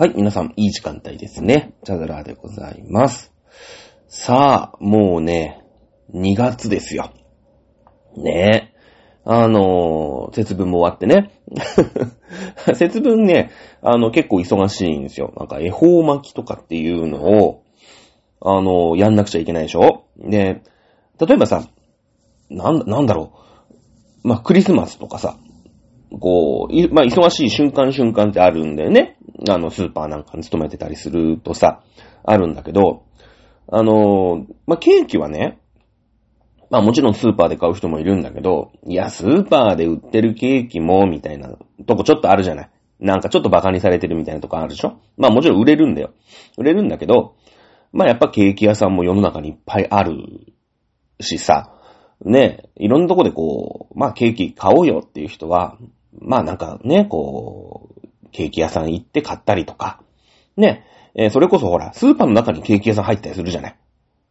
はい、皆さん、いい時間帯ですね。チャドラーでございます。さあ、もうね、2月ですよ。ねえ。あのー節分も終わってね。節分ね、あの、結構忙しいんですよ。なんか、恵方巻きとかっていうのを、あのーやんなくちゃいけないでしょで、例えばさ、なんだ、なんだろう。まあ、クリスマスとかさ、こう、まあ、忙しい瞬間瞬間ってあるんだよね。あの、スーパーなんかに勤めてたりするとさ、あるんだけど、あのまあ、ケーキはね、まあもちろんスーパーで買う人もいるんだけど、いや、スーパーで売ってるケーキも、みたいなとこちょっとあるじゃない。なんかちょっとバカにされてるみたいなとこあるでしょまあもちろん売れるんだよ。売れるんだけど、まあやっぱケーキ屋さんも世の中にいっぱいあるしさ、ね、いろんなとこでこう、まあケーキ買おうよっていう人は、まあなんかね、こう、ケーキ屋さん行って買ったりとか、ね、えーそれこそほら、スーパーの中にケーキ屋さん入ったりするじゃない。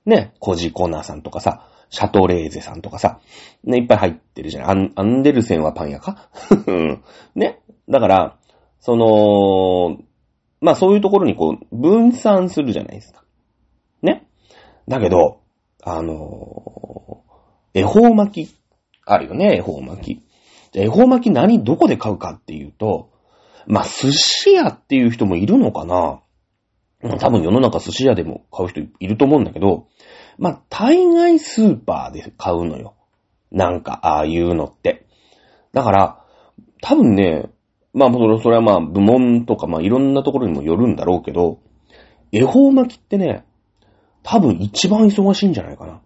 ね、コジコナーさんとかさ、シャトレーゼさんとかさ、ね、いっぱい入ってるじゃない。アンアンデルセンはパン屋か？ね。だから、その、まあそういうところにこう、分散するじゃないですか。ね。だけど、あのー恵方巻き、あるよね、恵方巻き。じゃ恵方巻き何、どこで買うかっていうと、まあ寿司屋っていう人もいるのかな多分世の中寿司屋でも買う人いると思うんだけど、まあ、大概スーパーで買うのよ。なんか、ああいうのって。だから、多分ね、まあ、それそれはまあ、部門とかまあ、いろんなところにもよるんだろうけど、恵方巻きってね、多分一番忙しいんじゃないかな。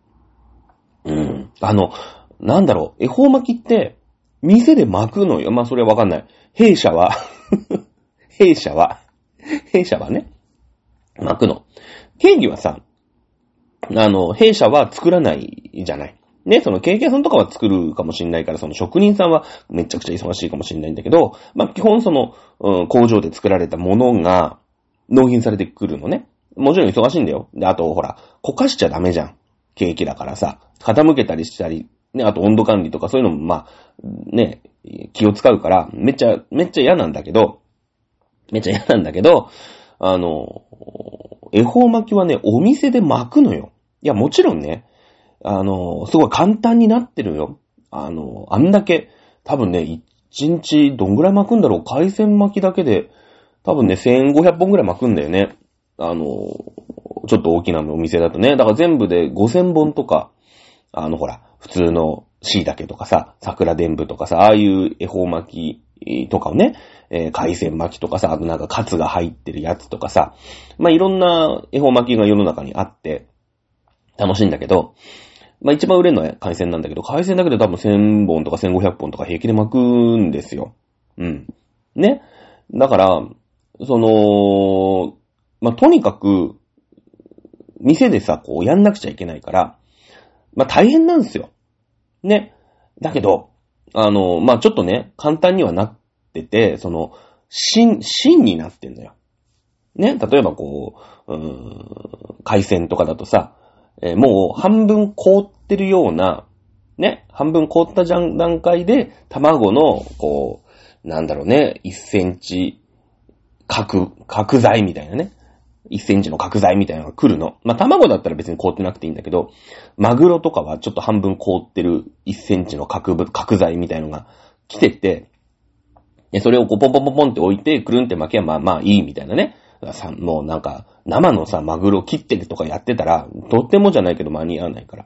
うん。あの、なんだろう、恵方巻きって、店で巻くのよ。まあ、それはわかんない。弊社は、弊社は、弊社はね、巻くの。ケーキはさ、あの、弊社は作らないじゃない。ね、そのケーキ屋さんとかは作るかもしんないから、その職人さんはめちゃくちゃ忙しいかもしんないんだけど、まあ、基本その、うん、工場で作られたものが納品されてくるのね。もちろん忙しいんだよ。で、あと、ほら、焦かしちゃダメじゃん。ケーキだからさ、傾けたりしたり、ね、あと温度管理とかそういうのも、まあ、ね、気を使うから、めっちゃ、めっちゃ嫌なんだけど、めっちゃ嫌なんだけど、あの、恵方巻きはね、お店で巻くのよ。いや、もちろんね、あの、すごい簡単になってるよ。あの、あんだけ、多分ね、一日どんぐらい巻くんだろう海鮮巻きだけで、多分ね、1500本ぐらい巻くんだよね。あの、ちょっと大きなお店だとね。だから全部で5000本とか、あの、ほら、普通の椎茸とかさ、桜伝舞とかさ、ああいう恵方巻きとかをね、えー海鮮巻きとかさ、あとなんかカツが入ってるやつとかさ、まあ、いろんな恵方巻きが世の中にあって、楽しいんだけど、まあ、一番売れるのは海鮮なんだけど、海鮮だけで多分1000本とか1500本とか平気で巻くんですよ。うん。ね。だから、その、まあ、とにかく、店でさ、こう、やんなくちゃいけないから、まあ、大変なんですよ。ね。だけど、あの、まあ、ちょっとね、簡単にはなってて、その、芯、芯になってんだよ。ね？例えばこう、うーん、海鮮とかだとさ、えーもう半分凍ってるような、ね？半分凍ったじゃん段階で、卵の、こう、なんだろうね、1センチ角、角材みたいなね。1センチの角材みたいなのが来るの。まあ、卵だったら別に凍ってなくていいんだけど、マグロとかはちょっと半分凍ってる1センチの角ぶ、角材みたいのが来てて、でそれをこうポンポンポンポンって置いて、くるんって巻けばまあまあいいみたいなね。さもうなんか、生のさ、マグロ切ってるとかやってたら、とってもじゃないけど間に合わないから。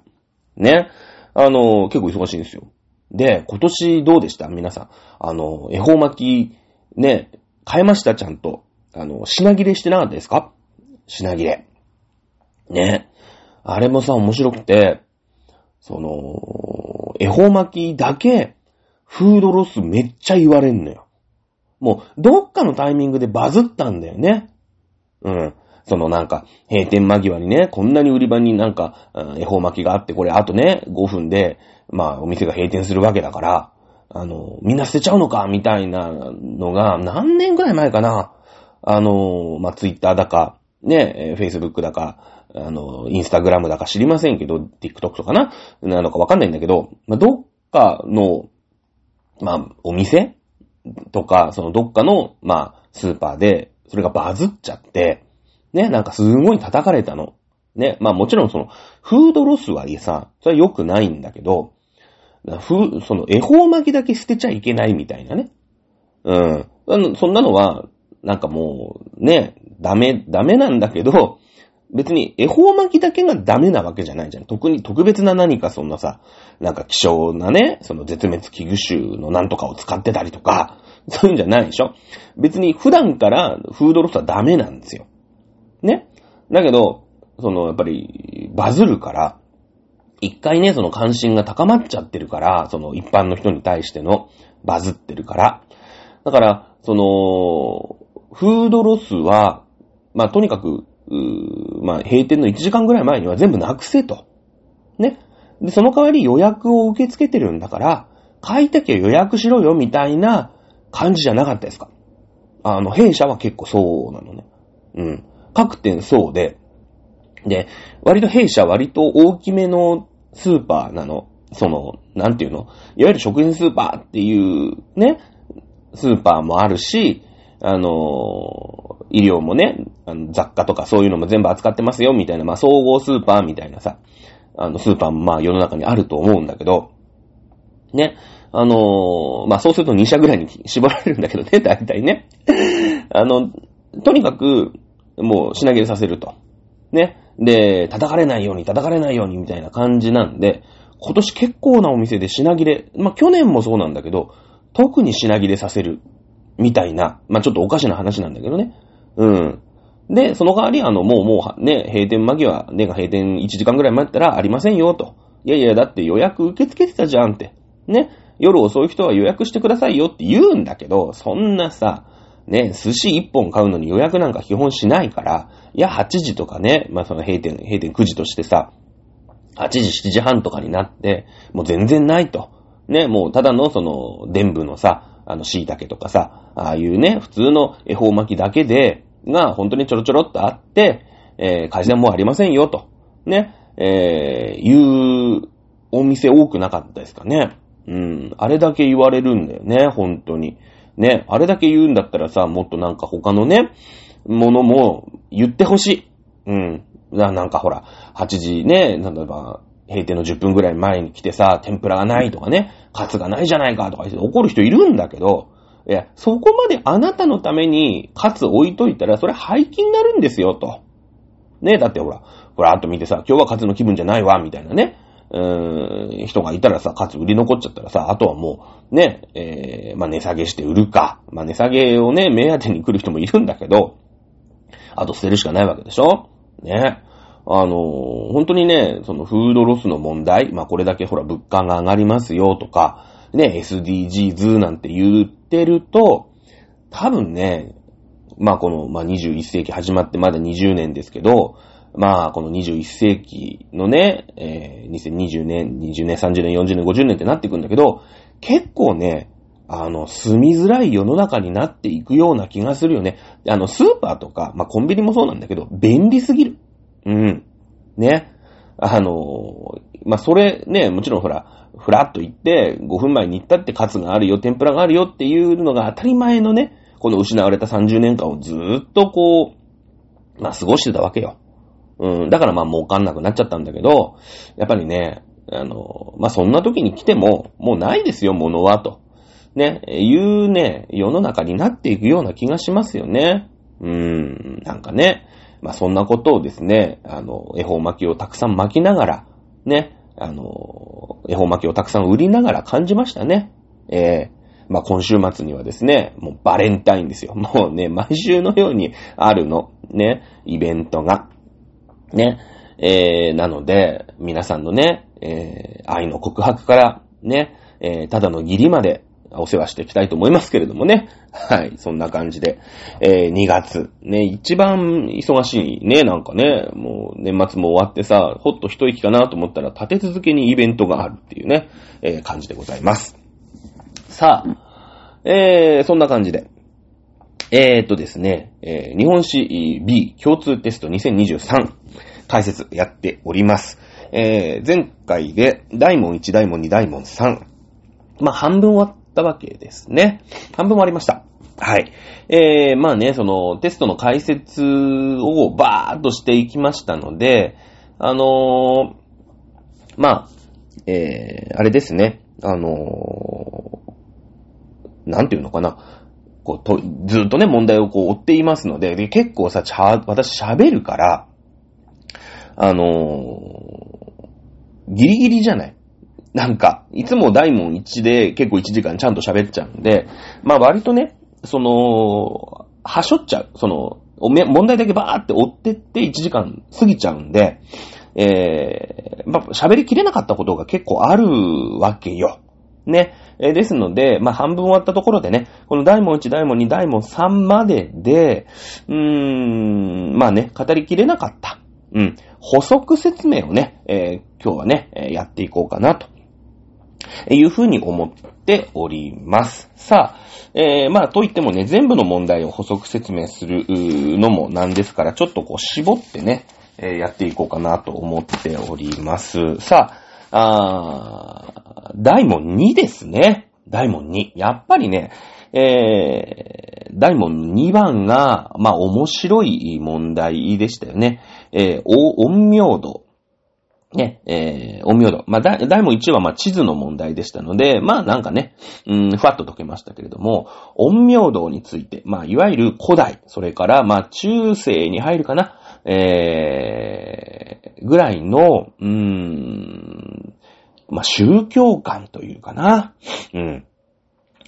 ね。あの、結構忙しいんですよ。で、今年どうでした？皆さん。あの、恵方巻き、ね、買えました？ちゃんと。あの、品切れしてなかったですか？品切れ。ね。あれもさ、面白くて、その、恵方巻きだけ、フードロスめっちゃ言われんのよ。もう、どっかのタイミングでバズったんだよね。うん。そのなんか、閉店間際にね、こんなに売り場になんか、恵方巻きがあって、これあとね、5分で、まあ、お店が閉店するわけだから、あの、みんな捨てちゃうのか、みたいなのが、何年ぐらい前かな。あの、まあ、ツイッターだか、ね、えー、フェイスブックだか、あの、インスタグラムだか知りませんけど、TikTok とかな、なのかわかんないんだけど、まあ、どっかの、まあ、お店とか、そのどっかの、まあ、スーパーでそれがバズっちゃって、ね、なんかすごい叩かれたの。ね、まあもちろんその、フードロスはいいさ、それは良くないんだけど、ふ、その、恵方巻きだけ捨てちゃいけないみたいなね。うん。そんなのは、なんかもう、ね、ダメ、ダメなんだけど、別に恵方巻きだけがダメなわけじゃないじゃん。特に、特別な何かそんなさ、なんか希少なね、その絶滅危惧種のなんとかを使ってたりとか、そういうんじゃないでしょ別に普段からフードロスはダメなんですよ。ね。だけど、その、やっぱり、バズるから、一回ね、その関心が高まっちゃってるから、その一般の人に対してのバズってるから。だから、その、フードロスは、まあ、とにかく、うーまあ、閉店の1時間ぐらい前には全部なくせと。ね。で、その代わり予約を受け付けてるんだから、買いたきゃ予約しろよ、みたいな感じじゃなかったですか。あの、弊社は結構そうなのね。うん。各店そうで、で、割と弊社割と大きめのスーパーなの。その、なんていうの？いわゆる食品スーパーっていうね、スーパーもあるし、あの、医療もね、あの雑貨とかそういうのも全部扱ってますよ、みたいな、まあ、総合スーパーみたいなさ、あの、スーパーもまあ世の中にあると思うんだけど、ね、あのまあ、そうすると2社ぐらいに絞られるんだけどね、大体ね。あの、とにかく、もう品切れさせると。ね。で、叩かれないように、叩かれないようにみたいな感じなんで、今年結構なお店で品切れ、まあ、去年もそうなんだけど、特に品切れさせる、みたいな、まあ、ちょっとおかしな話なんだけどね。うん。で、その代わり、あの、もうもう、ね、閉店間際、ね閉店1時間ぐらい待ったらありませんよ、と。いやいや、だって予約受け付けてたじゃんって。ね。夜遅い人は予約してくださいよって言うんだけど、そんなさ、ね、寿司1本買うのに予約なんか基本しないから、いや、8時とかね、まあ、その閉店、閉店9時としてさ、8時、7時半とかになって、もう全然ないと。ね、もうただのその、伝部のさ、あの、椎茸とかさ、ああいうね、普通の恵方巻きだけで、が、本当にちょろちょろっとあって、えー、会社もありませんよ、と。ね、えー、いうお店多くなかったですかね。うん、あれだけ言われるんだよね、本当に。ね、あれだけ言うんだったらさ、もっとなんか他のね、ものも言ってほしい。うん。ななんかほら、8時ね、例えば、閉店の10分ぐらい前に来てさ、天ぷらがないとかね、カツがないじゃないかとか言って怒る人いるんだけど、いや、そこまであなたのためにカツ置いといたら、それ廃棄になるんですよ、と。ね、だってほら、ほら、あと見てさ、今日はカツの気分じゃないわ、みたいなね。うーん、人がいたらさ、カツ売り残っちゃったらさ、あとはもう、ね、えー、まあ、値下げして売るか。まあ、値下げをね、目当てに来る人もいるんだけど、あと捨てるしかないわけでしょ？ね。あの本当にね、そのフードロスの問題、まあ、これだけほら物価が上がりますよとか、ね、SDGs なんて言ってると、多分ね、まあこの、まあ21世紀始まってまだ20年ですけど、まあこの21世紀のね、えー2020年、20年、30年、40年、50年ってなっていくんだけど、結構ね、あの、住みづらい世の中になっていくような気がするよね。あの、スーパーとか、まあコンビニもそうなんだけど、便利すぎる。うん。ね。あの、まあそれね、もちろんほら、ふらっと行って、5分前に行ったってカツがあるよ、天ぷらがあるよっていうのが当たり前のね、この失われた30年間をずっとこう、まあ過ごしてたわけよ。うん、だからまあ儲かんなくなっちゃったんだけど、やっぱりね、あの、まあそんな時に来ても、もうないですよ、物は、と。ね、いうね、世の中になっていくような気がしますよね。うーん、なんかね、まあそんなことをですね、あの、恵方巻きをたくさん巻きながら、ね、あの、恵方巻きをたくさん売りながら感じましたね。ええまあ今週末にはですね、もうバレンタインですよ。もうね、毎週のようにあるの。ね、イベントが。ね、えー、なので、皆さんのね、えー、愛の告白から、ね、えー、ただの義理までお世話していきたいと思いますけれどもね。はい、そんな感じで、えー、2月、ね、一番忙しいね、なんかね、もう年末も終わってさ、ほっと一息かなと思ったら立て続けにイベントがあるっていうね、えー、感じでございます。さあ、えー、そんな感じで。えー、っとですね、えー日本史 B 共通テスト2023解説やっております。えー前回で大問1、大問2、大問3。まあ、半分終わったわけですね。半分終わりました。はい。えー、まあね、その、テストの解説をバーっとしていきましたので、あのー、まあ、えー、あれですね、あのー、なんていうのかな。こう、と、ずっとね、問題をこう追っていますので、で結構さ、私喋るから、あのー、ギリギリじゃないなんか、いつも大門1で結構1時間ちゃんと喋っちゃうんで、まあ割とね、その、はしょっちゃう。その、問題だけバーって追ってって1時間過ぎちゃうんで、えー、まあ、喋りきれなかったことが結構あるわけよ。ね。えー、ですので、まあ、半分終わったところでね、この大門1、大門2、大門3までで、うーん、まあね、語りきれなかった。うん。補足説明をね、えー、今日はね、やっていこうかなと。いうふうに思っております。さあ、えー、まあ、といってもね、全部の問題を補足説明するのもなんですから、ちょっとこう絞ってね、えー、やっていこうかなと思っております。さあ、あ大門2ですね。大門2。やっぱりね、えー、大門2番が、まあ、面白い問題でしたよね。えー、陰陽道。ね、えー、陰陽道。まあ、大門1はま地図の問題でしたので、まあなんかね、うん、ふわっと解けましたけれども、陰陽道について、まあいわゆる古代、それからまあ中世に入るかな、えー、ぐらいの、うーん、まあ宗教観というかな、うん。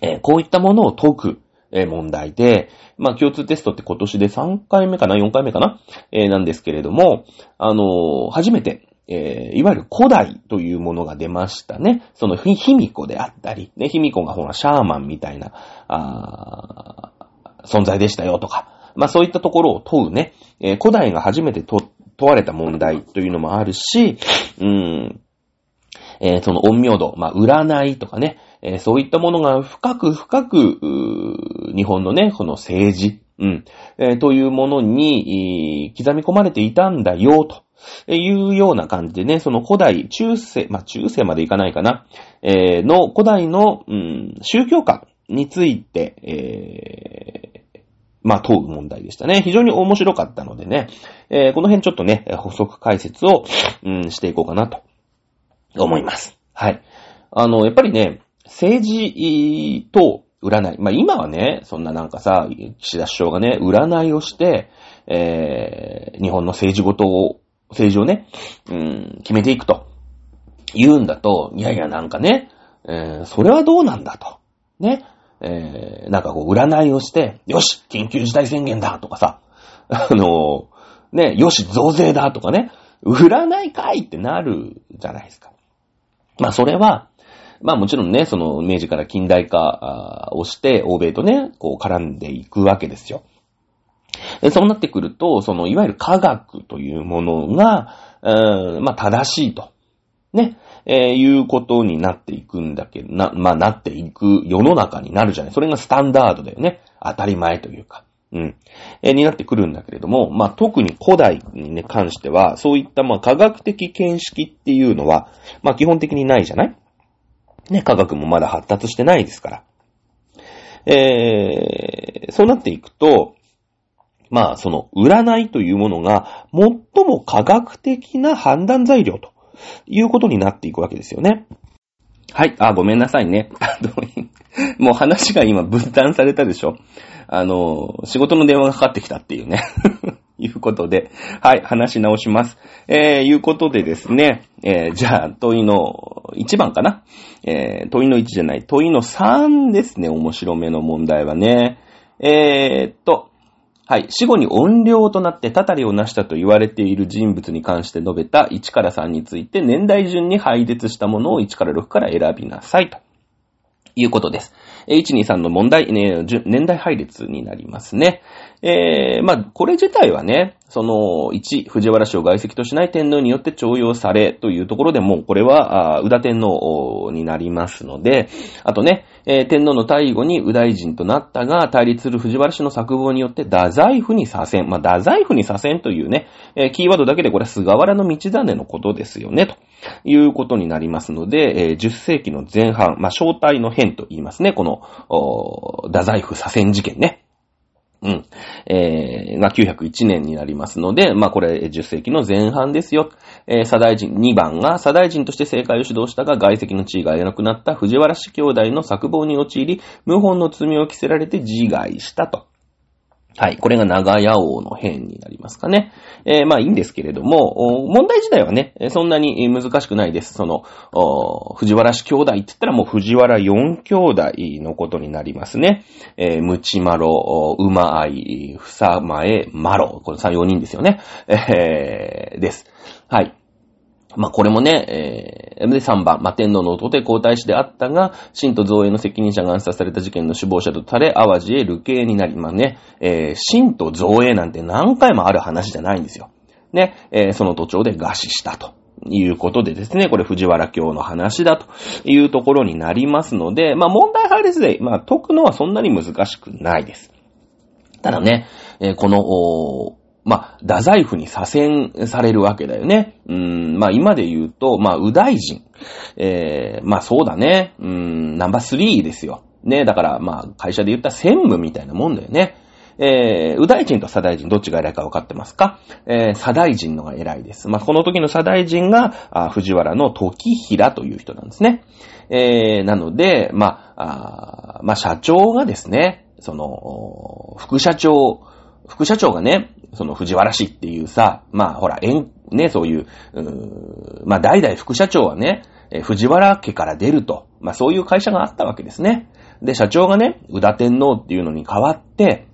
えー、こういったものを解く、え問題で、まあ、共通テストって今年で3回目かな ?4 回目かなえー、なんですけれども、あのー、初めて、えー、いわゆる古代というものが出ましたね。その、ひ、ひみこであったり、ね、ひみこがほら、シャーマンみたいな、あ存在でしたよとか、まあそういったところを問うね、えー、古代が初めて問われた問題というのもあるし、うん、えー、その陰陽道、まあ占いとかね、えー、そういったものが深く深く、日本のね、この政治、うん、えー、というものに、刻み込まれていたんだよ、と。いうような感じでね、その古代、中世、まあ、中世までいかないかな、えー、の古代の、うん、宗教観について、えー、まあ、問う問題でしたね。非常に面白かったのでね、えー、この辺ちょっとね、補足解説を、うん、していこうかなと思います。はい。あの、やっぱりね、政治と占い。まあ、今はね、そんななんかさ、岸田首相がね、占いをして、えー、日本の政治ごとを政治をね、うん、決めていくと言うんだと、いやいやなんかね、えー、それはどうなんだと。ね。えー、なんかこう占いをして、よし緊急事態宣言だとかさ、あのー、ね、よし増税だとかね、占いかいってなるじゃないですか。まあそれは、まあもちろんね、その明治から近代化をして、欧米とね、こう絡んでいくわけですよ。そうなってくると、その、いわゆる科学というものが、うん、まあ、正しいと。ね。えー、いうことになっていくんだけど、な、まあ、なっていく世の中になるじゃない。それがスタンダードだよね。当たり前というか。うん。えー、になってくるんだけれども、まあ、特に古代にね、関しては、そういった、まあ、科学的見識っていうのは、まあ、基本的にないじゃないね、科学もまだ発達してないですから。えー、そうなっていくと、まあ、その、占いというものが、最も科学的な判断材料ということになっていくわけですよね。はい。あ、ごめんなさいね。もう話が今分担されたでしょ。あの、仕事の電話がかかってきたっていうね。いうことで、はい、話し直します。えー、いうことでですね、えー、じゃあ、問いの1番かな。えー、問いの1じゃない、問いの3ですね、面白めの問題はね。えー、っと、はい。死後に怨霊となってたたりを成したと言われている人物に関して述べた1から3について年代順に配列したものを1から6から選びなさいということです。1、2、3の問題、ね、年代配列になりますね。えー、まあ、これ自体はね、その、1、藤原氏を外籍としない天皇によって徴用されというところでも、これは、あ宇田天皇になりますので、あとね、えー、天皇の大後に右大臣となったが、対立する藤原氏の作望によって、太宰府に左遷。まあ、太宰府に左遷というね、えー、キーワードだけでこれは菅原の道真のことですよね、ということになりますので、えー、10世紀の前半、まあ、正体の変と言いますね、この、太宰府左遷事件ね。うん。えー、が901年になりますので、まあこれ10世紀の前半ですよ。えー、左大臣、2番が左大臣として政界を主導したが外籍の地位が得なくなった藤原氏兄弟の作謀に陥り、謀反の罪を着せられて自害したと。はい。これが長屋王の変になりますかね。えー、まあいいんですけれども、問題自体はね、そんなに難しくないです。その、藤原氏兄弟って言ったらもう藤原四兄弟のことになりますね。えー、ムチマロ、馬愛、ふさまえ、マロ。これ3、4人ですよね。えー、です。はい。まあ、これもね、えー、で、3番、ま、天皇の弟で皇太子であったが、神と造営の責任者が暗殺された事件の首謀者とされ、淡路へ流刑になり、まあね、えー、神と造営なんて何回もある話じゃないんですよ。ね、えー、その土地で餓死したと。いうことでですね、これ藤原京の話だというところになりますので、まあ問題配列で、まあ解くのはそんなに難しくないです。ただね、えー、この、まあ、太宰府に左遷されるわけだよね。うん、まあ今で言うと、まあ、右大臣。えー、まあそうだね。うん、ナンバー3ですよ。ね、だから、まあ、会社で言った専務みたいなもんだよね。えー、右大臣と左大臣、どっちが偉いか分かってますか？えー、左大臣のが偉いです。まあ、この時の左大臣が、あ藤原の時平という人なんですね。えー、なので、まあ、あまあ、社長がですね、その、副社長、副社長がね、その藤原氏っていうさ、まあほら、縁、ね、そういう、うまあ代々副社長はね、え藤原家から出ると、まあそういう会社があったわけですね。で、社長がね、宇田天皇っていうのに変わって、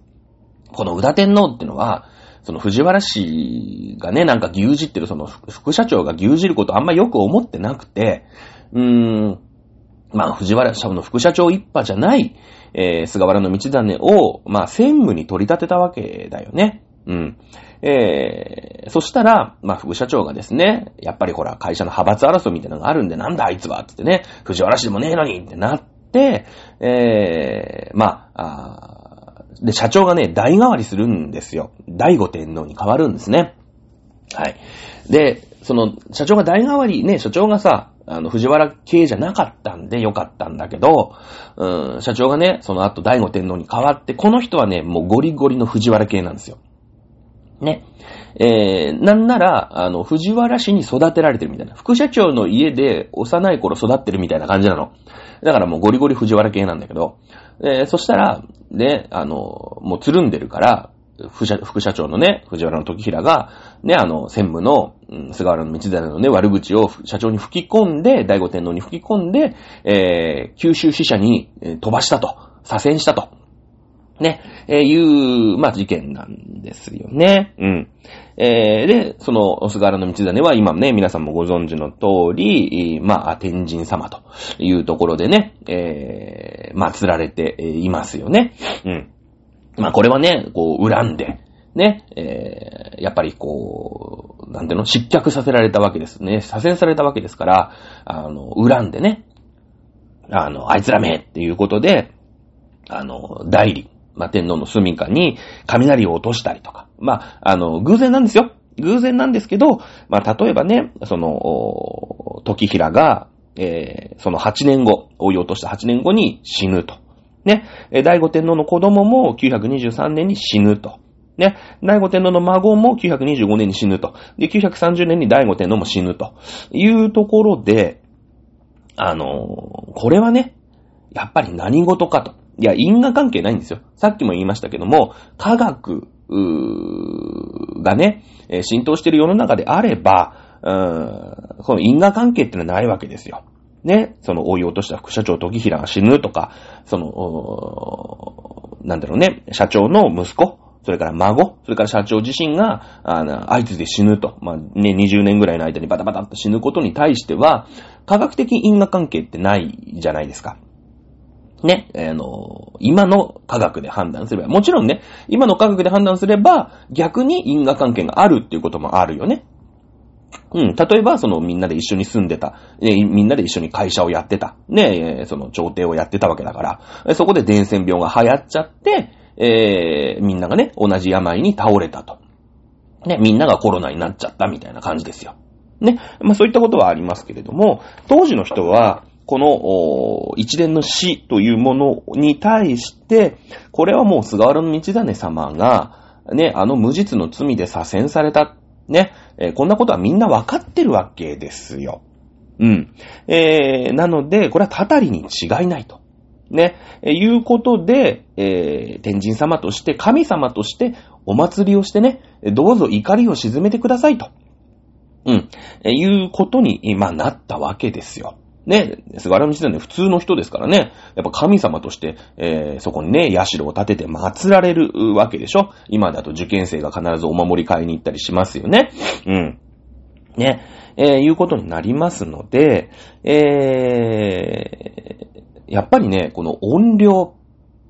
この宇田天皇っていうのは、その藤原氏がね、なんか牛耳ってる、その副社長が牛耳ることあんまよく思ってなくて、うーん、まあ藤原社の副社長一派じゃない、えー、菅原道真を、まあ専務に取り立てたわけだよね。うん。えー、そしたら、まあ、副社長がですね、やっぱりほら、会社の派閥争いみたいなのがあるんで、なんだあいつはつってね、藤原氏でもねえのにってなって、えー、まあ、あで、社長がね、代替わりするんですよ。第五天皇に変わるんですね。はい。で、その、社長が代替わり、ね、社長がさ、あの、藤原系じゃなかったんでよかったんだけど、うん、社長がね、その後第五天皇に変わって、この人はね、もうゴリゴリの藤原系なんですよ。ね。えー、なんなら、あの、藤原氏に育てられてるみたいな。副社長の家で幼い頃育ってるみたいな感じなの。だからもうゴリゴリ藤原系なんだけど、えー、そしたら、ね、あの、もうつるんでるから、副社副社長のね、藤原の時平が、ね、あの、専務の、うん、菅原道真のね、悪口を社長に吹き込んで、第五天皇に吹き込んで、えー、九州支社に、飛ばしたと。左遷したと。ね、えー、いう、まあ、事件なんですよね。うん。えー、で、その、菅原道真は今ね、皆さんもご存知の通り、まあ、天神様というところでね、えー、祀られていますよね。うん。まあ、これはね、こう、恨んで、ね、えー、やっぱりこう、なんていうの、失脚させられたわけですね。左遷されたわけですから、あの、恨んでね、あの、あいつらめっていうことで、あの、代理、まあ、天皇の住みかに雷を落としたりとか。まあ、あの、偶然なんですよ。偶然なんですけど、まあ、例えばね、その、時平が、えー、その8年後、追い落とした8年後に死ぬと。ね。第五天皇の子供も923年に死ぬと。ね。第五天皇の孫も925年に死ぬと。で、930年に第五天皇も死ぬと。いうところで、あの、これはね、やっぱり何事かと。いや、因果関係ないんですよ。さっきも言いましたけども、科学、がね、浸透している世の中であれば、うん、この因果関係ってのはないわけですよ。ね、その追い落とした副社長時平が死ぬとか、その、なんだろうね、社長の息子、それから孫、それから社長自身が、あの、相次いで死ぬと。まあ、ね、20年ぐらいの間にバタバタっと死ぬことに対しては、科学的因果関係ってないじゃないですか。ね、あの、今の科学で判断すれば、もちろんね、今の科学で判断すれば、逆に因果関係があるっていうこともあるよね。うん。例えば、そのみんなで一緒に住んでた、えみんなで一緒に会社をやってた、ね、その朝廷をやってたわけだから、そこで伝染病が流行っちゃって、えー、みんながね、同じ病に倒れたと。ね、みんながコロナになっちゃったみたいな感じですよ。ね。まあそういったことはありますけれども、当時の人は、この一連の死というものに対して、これはもう菅原道真様が、ね、あの無実の罪で左遷された。ね、えー、こんなことはみんなわかってるわけですよ。うん。えー、なので、これはたたりに違いないと。ね、えー、いうことで、えー、天神様として、神様として、お祭りをしてね、どうぞ怒りを鎮めてくださいと。うん。えー、いうことに、ま、なったわけですよ。ね、菅原道真普通の人ですからね、やっぱ神様として、えー、そこにね、社を建てて祀られるわけでしょ今だと受験生が必ずお守り買いに行ったりしますよね。うん。ね、えー、いうことになりますので、えー、やっぱりね、この音量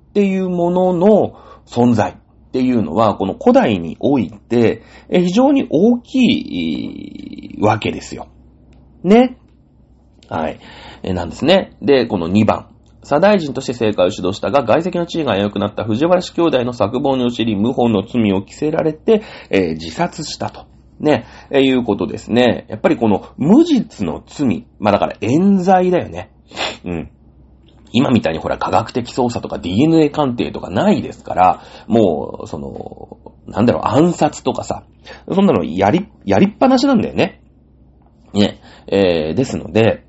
っていうものの存在っていうのは、この古代において、非常に大きいわけですよ。ね。はい。えー、なんですね。で、この2番。左大臣として政界を指導したが、外籍の地位が良くなった藤原氏兄弟の作謀に知り、謀反の罪を着せられて、えー、自殺したと。ね、えー、いうことですね。やっぱりこの無実の罪。まあだから冤罪だよね。うん。今みたいにほら科学的捜査とか DNA 鑑定とかないですから、もう、その、なんだろう、暗殺とかさ、そんなのやり、やりっぱなしなんだよね。ね。えー、ですので、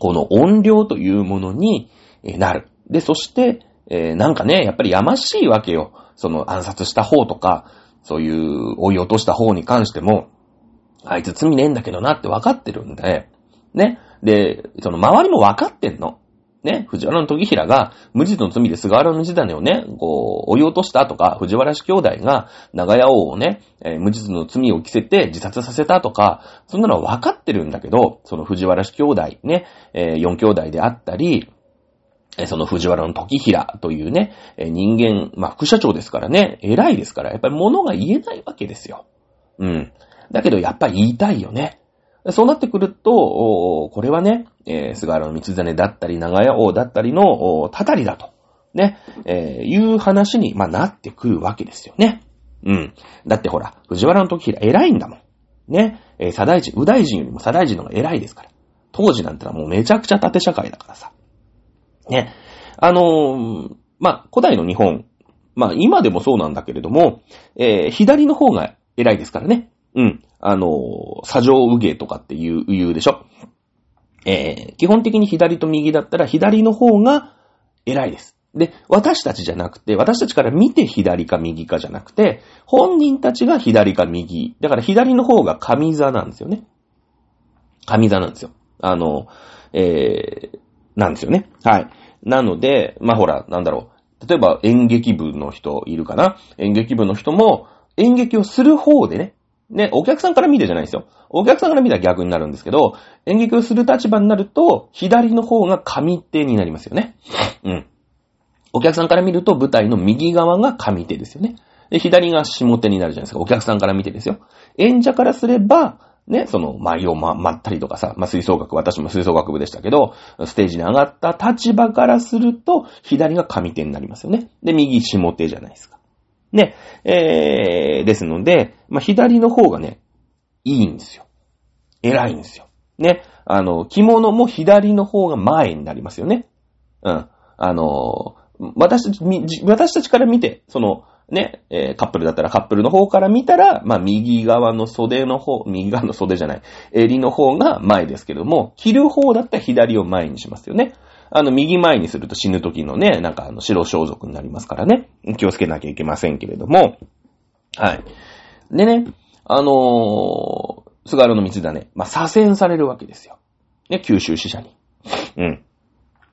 この音量というものになる。で、そして、えー、なんかね、やっぱりやましいわけよ。その暗殺した方とか、そういう追い落とした方に関しても、あいつ罪ねえんだけどなって分かってるんで、ね。で、その周りも分かってんの。ね、藤原の時平が無実の罪で菅原の道種をね、こう、追い落としたとか、藤原氏兄弟が長屋王をね、えー、無実の罪を着せて自殺させたとか、そんなのは分かってるんだけど、その藤原氏兄弟ね、えー、四兄弟であったり、その藤原の時平というね、人間、まあ、副社長ですからね、偉いですから、やっぱり物が言えないわけですよ。うん。だけど、やっぱり言いたいよね。そうなってくると、これはね、えー、菅原道真だったり、長屋王だったりの、たたりだと、ね、えー、いう話に、まあ、なってくるわけですよね。うん。だってほら、藤原の時平偉いんだもん。ね、えー、左大臣、右大臣よりも左大臣の方が偉いですから。当時なんてのはもうめちゃくちゃ縦社会だからさ。ね。あのー、まあ、古代の日本、まあ、今でもそうなんだけれども、えー、左の方が偉いですからね。うん。あの、左上右芸とかって言う、言うでしょ？えー、基本的に左と右だったら左の方が偉いです。で、私たちじゃなくて、私たちから見て左か右かじゃなくて、本人たちが左か右。だから左の方が神座なんですよね。神座なんですよ。あの、えー、なんですよね。はい。なので、まあ、ほら、なんだろう。例えば演劇部の人いるかな？演劇部の人も演劇をする方でね、ね、お客さんから見てじゃないですよ。お客さんから見たら逆になるんですけど、演劇をする立場になると、左の方が上手になりますよね。うん。お客さんから見ると舞台の右側が上手ですよね。で、左が下手になるじゃないですか。お客さんから見てですよ。演者からすれば、ね、その、舞をま、まったりとかさ、まあ、吹奏楽、私も吹奏楽部でしたけど、ステージに上がった立場からすると、左が上手になりますよね。で、右下手じゃないですか。ね、えー、ですので、まあ、左の方がね、いいんですよ。偉いんですよ。ね。あの、着物も左の方が前になりますよね。うん。あの、私たち、私たちから見て、その、ね、えー、カップルだったらカップルの方から見たら、まあ、右側の袖の方、右側の袖じゃない、襟の方が前ですけども、着る方だったら左を前にしますよね。あの、右前にすると死ぬ時のね、なんかあの、白装束になりますからね。気をつけなきゃいけませんけれども。はい。でね、あのー、菅原の道真、まあ、左遷されるわけですよ。ね、九州支社に。うん。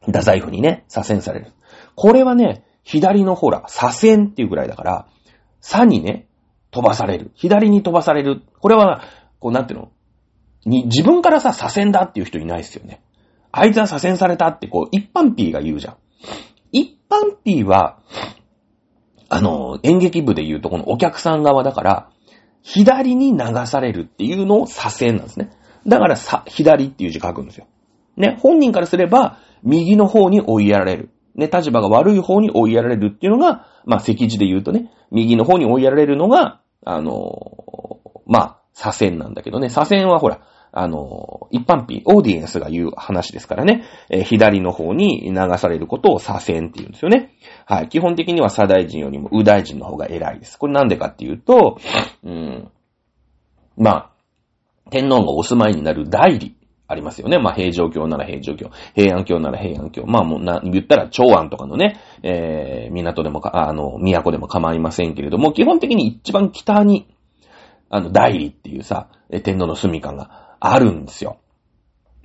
太宰府にね、左遷される。これはね、左のほら、左遷っていうぐらいだから、左にね、飛ばされる。左に飛ばされる。これは、こうなんていうの？に、自分からさ、左遷だっていう人いないですよね。あいつは左遷されたってこう、一般 P が言うじゃん。一般 P は、あの、演劇部で言うとこのお客さん側だから、左に流されるっていうのを左遷なんですね。だからさ、左っていう字書くんですよ。ね、本人からすれば、右の方に追いやられる。ね、立場が悪い方に追いやられるっていうのが、まあ、席字で言うとね、右の方に追いやられるのが、あのまあ、左遷なんだけどね、左遷はほら、あの、一般品、オーディエンスが言う話ですからね、えー、左の方に流されることを左遷って言うんですよね。はい。基本的には左大臣よりも右大臣の方が偉いです。これなんでかっていうと、うん、まあ、天皇がお住まいになる代理、ありますよね。まあ、平城京なら平城京、平安京なら平安京。まあ、もうな、言ったら長安とかのね、えー、港でもか、あの、都でも構いませんけれども、基本的に一番北に、あの、代理っていうさ、天皇の住みかがあるんですよ。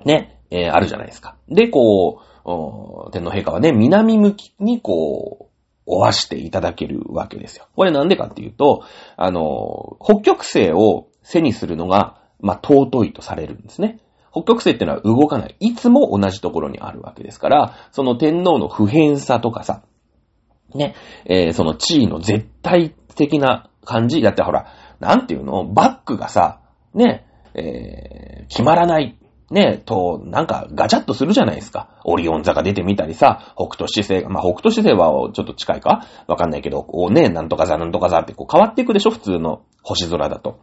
ね、えー、あるじゃないですか。で、こう、天皇陛下はね、南向きにこう、おわしていただけるわけですよ。これなんでかっていうと、あの、北極星を背にするのが、まあ、尊いとされるんですね。北極星ってのは動かない。いつも同じところにあるわけですから、その天皇の普遍さとかさ、ね、えー、その地位の絶対的な感じ。だってほら、なんていうの？バックがさ、ね、えー、決まらない。ね、と、なんかガチャッとするじゃないですか。オリオン座が出てみたりさ、北斗七星、まあ、北斗七星はちょっと近いか？わかんないけど、こうね、なんとか座なんとか座ってこう変わっていくでしょ？普通の星空だと。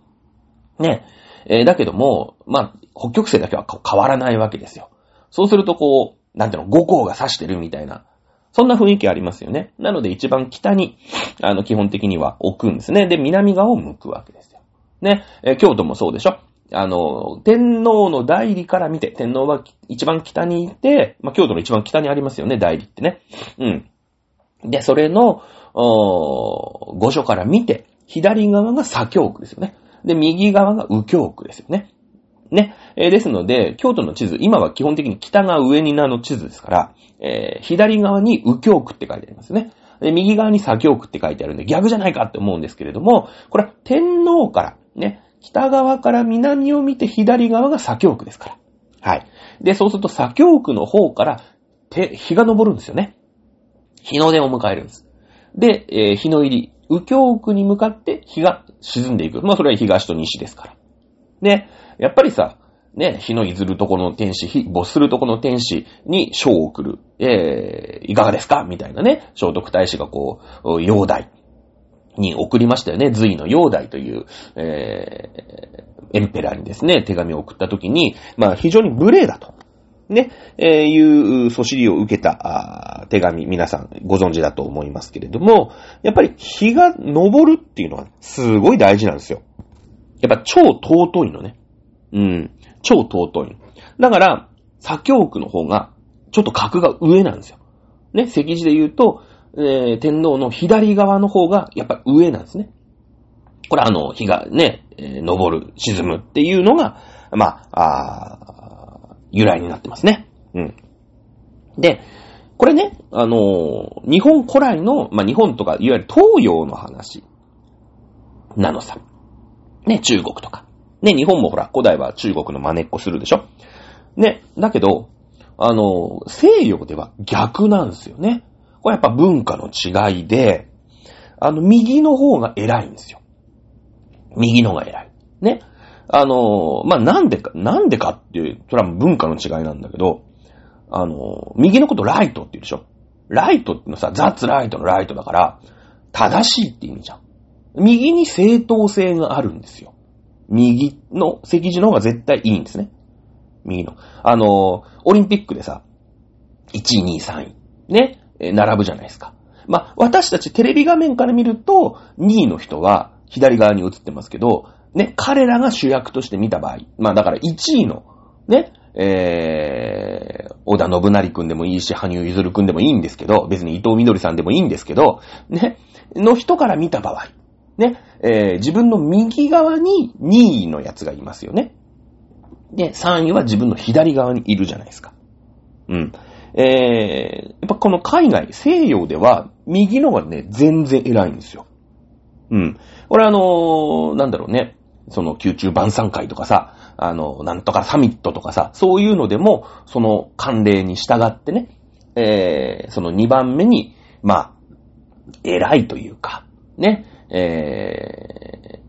ね。えー、だけども、まあ、北極星だけは変わらないわけですよ。そうするとこう、なんていうの、五光が差してるみたいな。そんな雰囲気ありますよね。なので一番北に、あの、基本的には置くんですね。で、南側を向くわけですよ。ね。えー、京都もそうでしょ？あの、天皇の代理から見て、天皇は一番北にいて、まあ、京都の一番北にありますよね、代理ってね。うん。で、それの、御所から見て、左側が左京区ですよね。で、右側が右京区ですよね。ね。えー、ですので、京都の地図、今は基本的に北が上になの地図ですから、えー、左側に右京区って書いてありますね。で、右側に左京区って書いてあるんで、逆じゃないかって思うんですけれども、これは天皇から、ね、北側から南を見て左側が左京区ですから。はい。で、そうすると左京区の方から手、日が昇るんですよね。日の出を迎えるんです。で、えー、日の入り、右京区に向かって日が沈んでいく。まあ、それは東と西ですから。ね、やっぱりさ、ね、日の譲るところの天使、日、没するところの天使に賞を送る。えー、いかがですか？みたいなね、聖徳太子がこう、煬帝。に送りましたよね。隋の煬帝という、えー、エンペラーにですね、手紙を送った時に、まあ非常に無礼だと。ね、えー、いうそしりを受けた手紙、皆さんご存知だと思いますけれども、やっぱり日が昇るっていうのはすごい大事なんですよ。やっぱ超尊いのね。うん。超尊い。だから、左京区の方が、ちょっと格が上なんですよ。ね、赤字で言うと、えー、天皇の左側の方がやっぱ上なんですね。これあの、日がね、えー、昇る、沈むっていうのが、まあ、あ由来になってますね。うん。で、これね、あのー、日本古来の、まあ、日本とか、いわゆる東洋の話なのさ。ね、中国とか。ね、日本もほら、古代は中国の真似っこするでしょね、だけど、あのー、西洋では逆なんですよね。これやっぱ文化の違いで、あの、右の方が偉いんですよ。右の方が偉い。ね。あの、まあ、なんでか、なんでかっていう、それは文化の違いなんだけど、あの、右のことライトって言うでしょ。ライトってのさ、ザッツライトのライトだから、正しいって意味じゃん。右に正当性があるんですよ。右の席次の方が絶対いいんですね。右の。あの、オリンピックでさ、1位、2位、3位。ね。並ぶじゃないですか。まあ、私たちテレビ画面から見ると、2位の人は左側に映ってますけど、ね、彼らが主役として見た場合、まあだから1位の、ね、えー、小田信成くんでもいいし、羽生結弦くんでもいいんですけど、別に伊藤みどりさんでもいいんですけど、ね、の人から見た場合、ね、えー、自分の右側に2位のやつがいますよね。で、3位は自分の左側にいるじゃないですか。うん。えー、やっぱこの海外、西洋では、右のがね、全然偉いんですよ。うん。これあのー、なんだろうね。その宮中晩餐会とかさ、あの、なんとかサミットとかさ、そういうのでも、その慣例に従ってね、えー、その2番目に、まあ、偉いというか、ね、え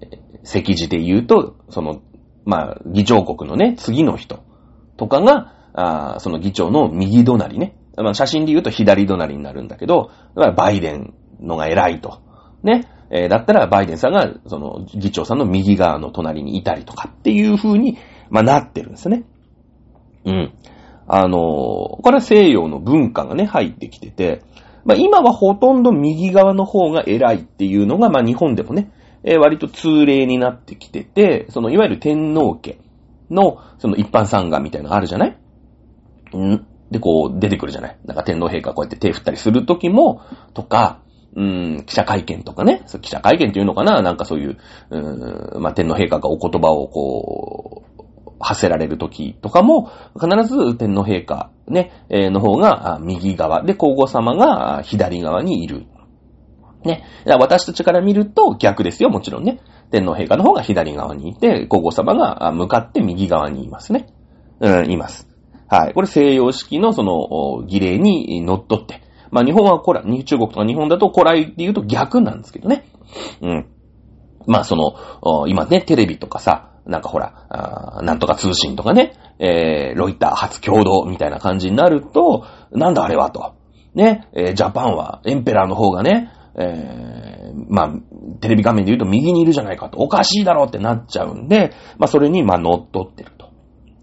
ー、席次で言うと、その、まあ、議長国のね、次の人とかが、あその議長の右隣ね。まあ、写真で言うと左隣になるんだけど、だからバイデンのが偉いと。ね。えー、だったらバイデンさんが、その、議長さんの右側の隣にいたりとかっていう風に、まあ、なってるんですね。うん。あのー、これは西洋の文化がね、入ってきてて、まあ、今はほとんど右側の方が偉いっていうのが、まあ、日本でもね、えー、割と通例になってきてて、その、いわゆる天皇家の、その一般参賀みたいなのあるじゃない？んで、こう、出てくるじゃない？なんか天皇陛下こうやって手振ったりするときも、とか、うん、記者会見とかね、記者会見っていうのかな？なんかそういう、うん、まあ、天皇陛下がお言葉をこう、発せられる時とかも、必ず天皇陛下ね、え、の方が右側で皇后様が左側にいる。ね。私たちから見ると逆ですよ、もちろんね。天皇陛下の方が左側にいて、皇后様が向かって右側にいますね。うん、います。はい。これ西洋式のその儀礼に乗っ取って。まあ日本は古来、中国とか日本だと古来って言うと逆なんですけどね。うん。まあその、今ね、テレビとかさ、なんかほら、なんとか通信とかね、えー、ロイター初共同みたいな感じになると、なんだあれはと。ね、えー、ジャパンはエンペラーの方がね、えー、まあ、テレビ画面で言うと右にいるじゃないかと、おかしいだろうってなっちゃうんで、まあ、それに、まあ、乗っ取ってる。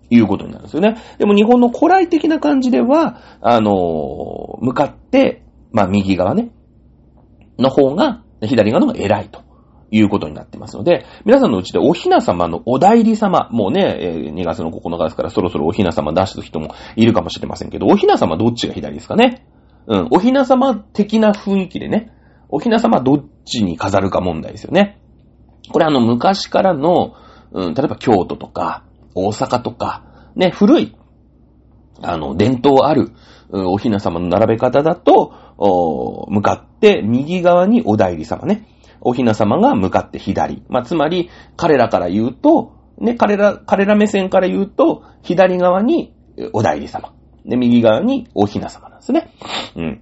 いうことになるんですよね。でも日本の古来的な感じでは、あの、向かって、まあ、右側ね、の方が、左側の方が偉いと。いうことになってますので、皆さんのうちでおひな様のお代理様、もうね、2月の9日ですからそろそろおひな様出す人もいるかもしれませんけど、おひな様どっちが左ですかね？うん、おひな様的な雰囲気でね、おひな様どっちに飾るか問題ですよね。これあの昔からの、うん、例えば京都とか、大阪とか、ね、古い、あの、伝統ある、おひな様の並べ方だと、向かって右側にお代理様ね。おひな様が向かって左。まあ、つまり、彼らから言うと、ね、彼ら、彼ら目線から言うと、左側にお代理様。で、右側におひな様なんですね。うん。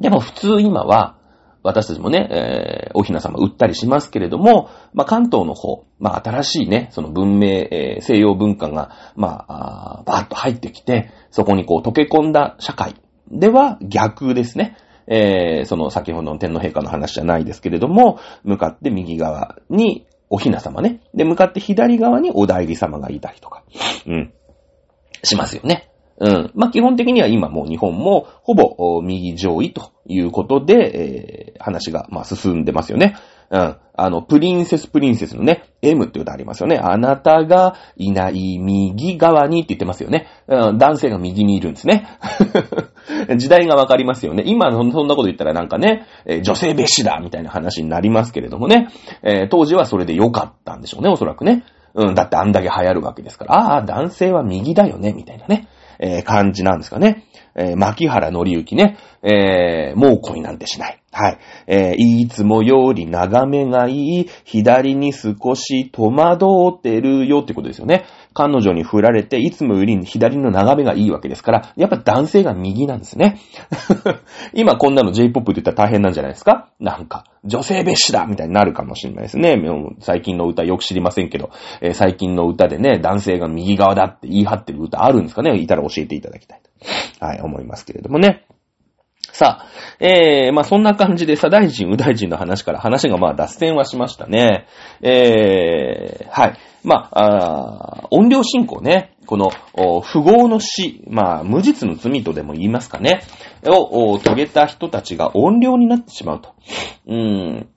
でも普通今は、私たちもね、えー、おひな様売ったりしますけれども、まあ、関東の方、まあ、新しいね、その文明、えー、西洋文化が、まあ、あバーッと入ってきて、そこにこう溶け込んだ社会では逆ですね。えー、その先ほどの天皇陛下の話じゃないですけれども、向かって右側にお雛様ね。で、向かって左側にお代理様がいたりとか、うん、しますよね。うん。まあ、基本的には今もう日本もほぼ右上位ということで、えー、話がまあ進んでますよね。うん。あの、プリンセスプリンセスのね、M って歌ありますよね。あなたがいない右側にって言ってますよね。うん、男性が右にいるんですね。時代がわかりますよね。今そんなこと言ったらなんかね、えー、女性蔑視だみたいな話になりますけれどもね。えー、当時はそれで良かったんでしょうね、おそらくね。うん、だってあんだけ流行るわけですから。ああ、男性は右だよね、みたいなね。えー、感じなんですかね。えー、牧原のりゆきね。えー、もう恋なんてしない。はい。えー、いつもより眺めがいい、左に少し戸惑ってるよってことですよね。彼女に振られて、いつもより左の眺めがいいわけですから、やっぱ男性が右なんですね。今こんなの J-POP って言ったら大変なんじゃないですか？なんか、女性別紙だみたいになるかもしれないですね。最近の歌よく知りませんけど、えー、最近の歌でね、男性が右側だって言い張ってる歌あるんですかね？いたら教えていただきたいと。はい、思いますけれどもね。さあ、えー、まあ、そんな感じで、左大臣、右大臣の話から話がまあ、脱線はしましたね。えー、はい。まあ、あ音量進行ね。この、不合の死、まあ、無実の罪とでも言いますかね。を、遂げた人たちが音量になってしまうと。うん、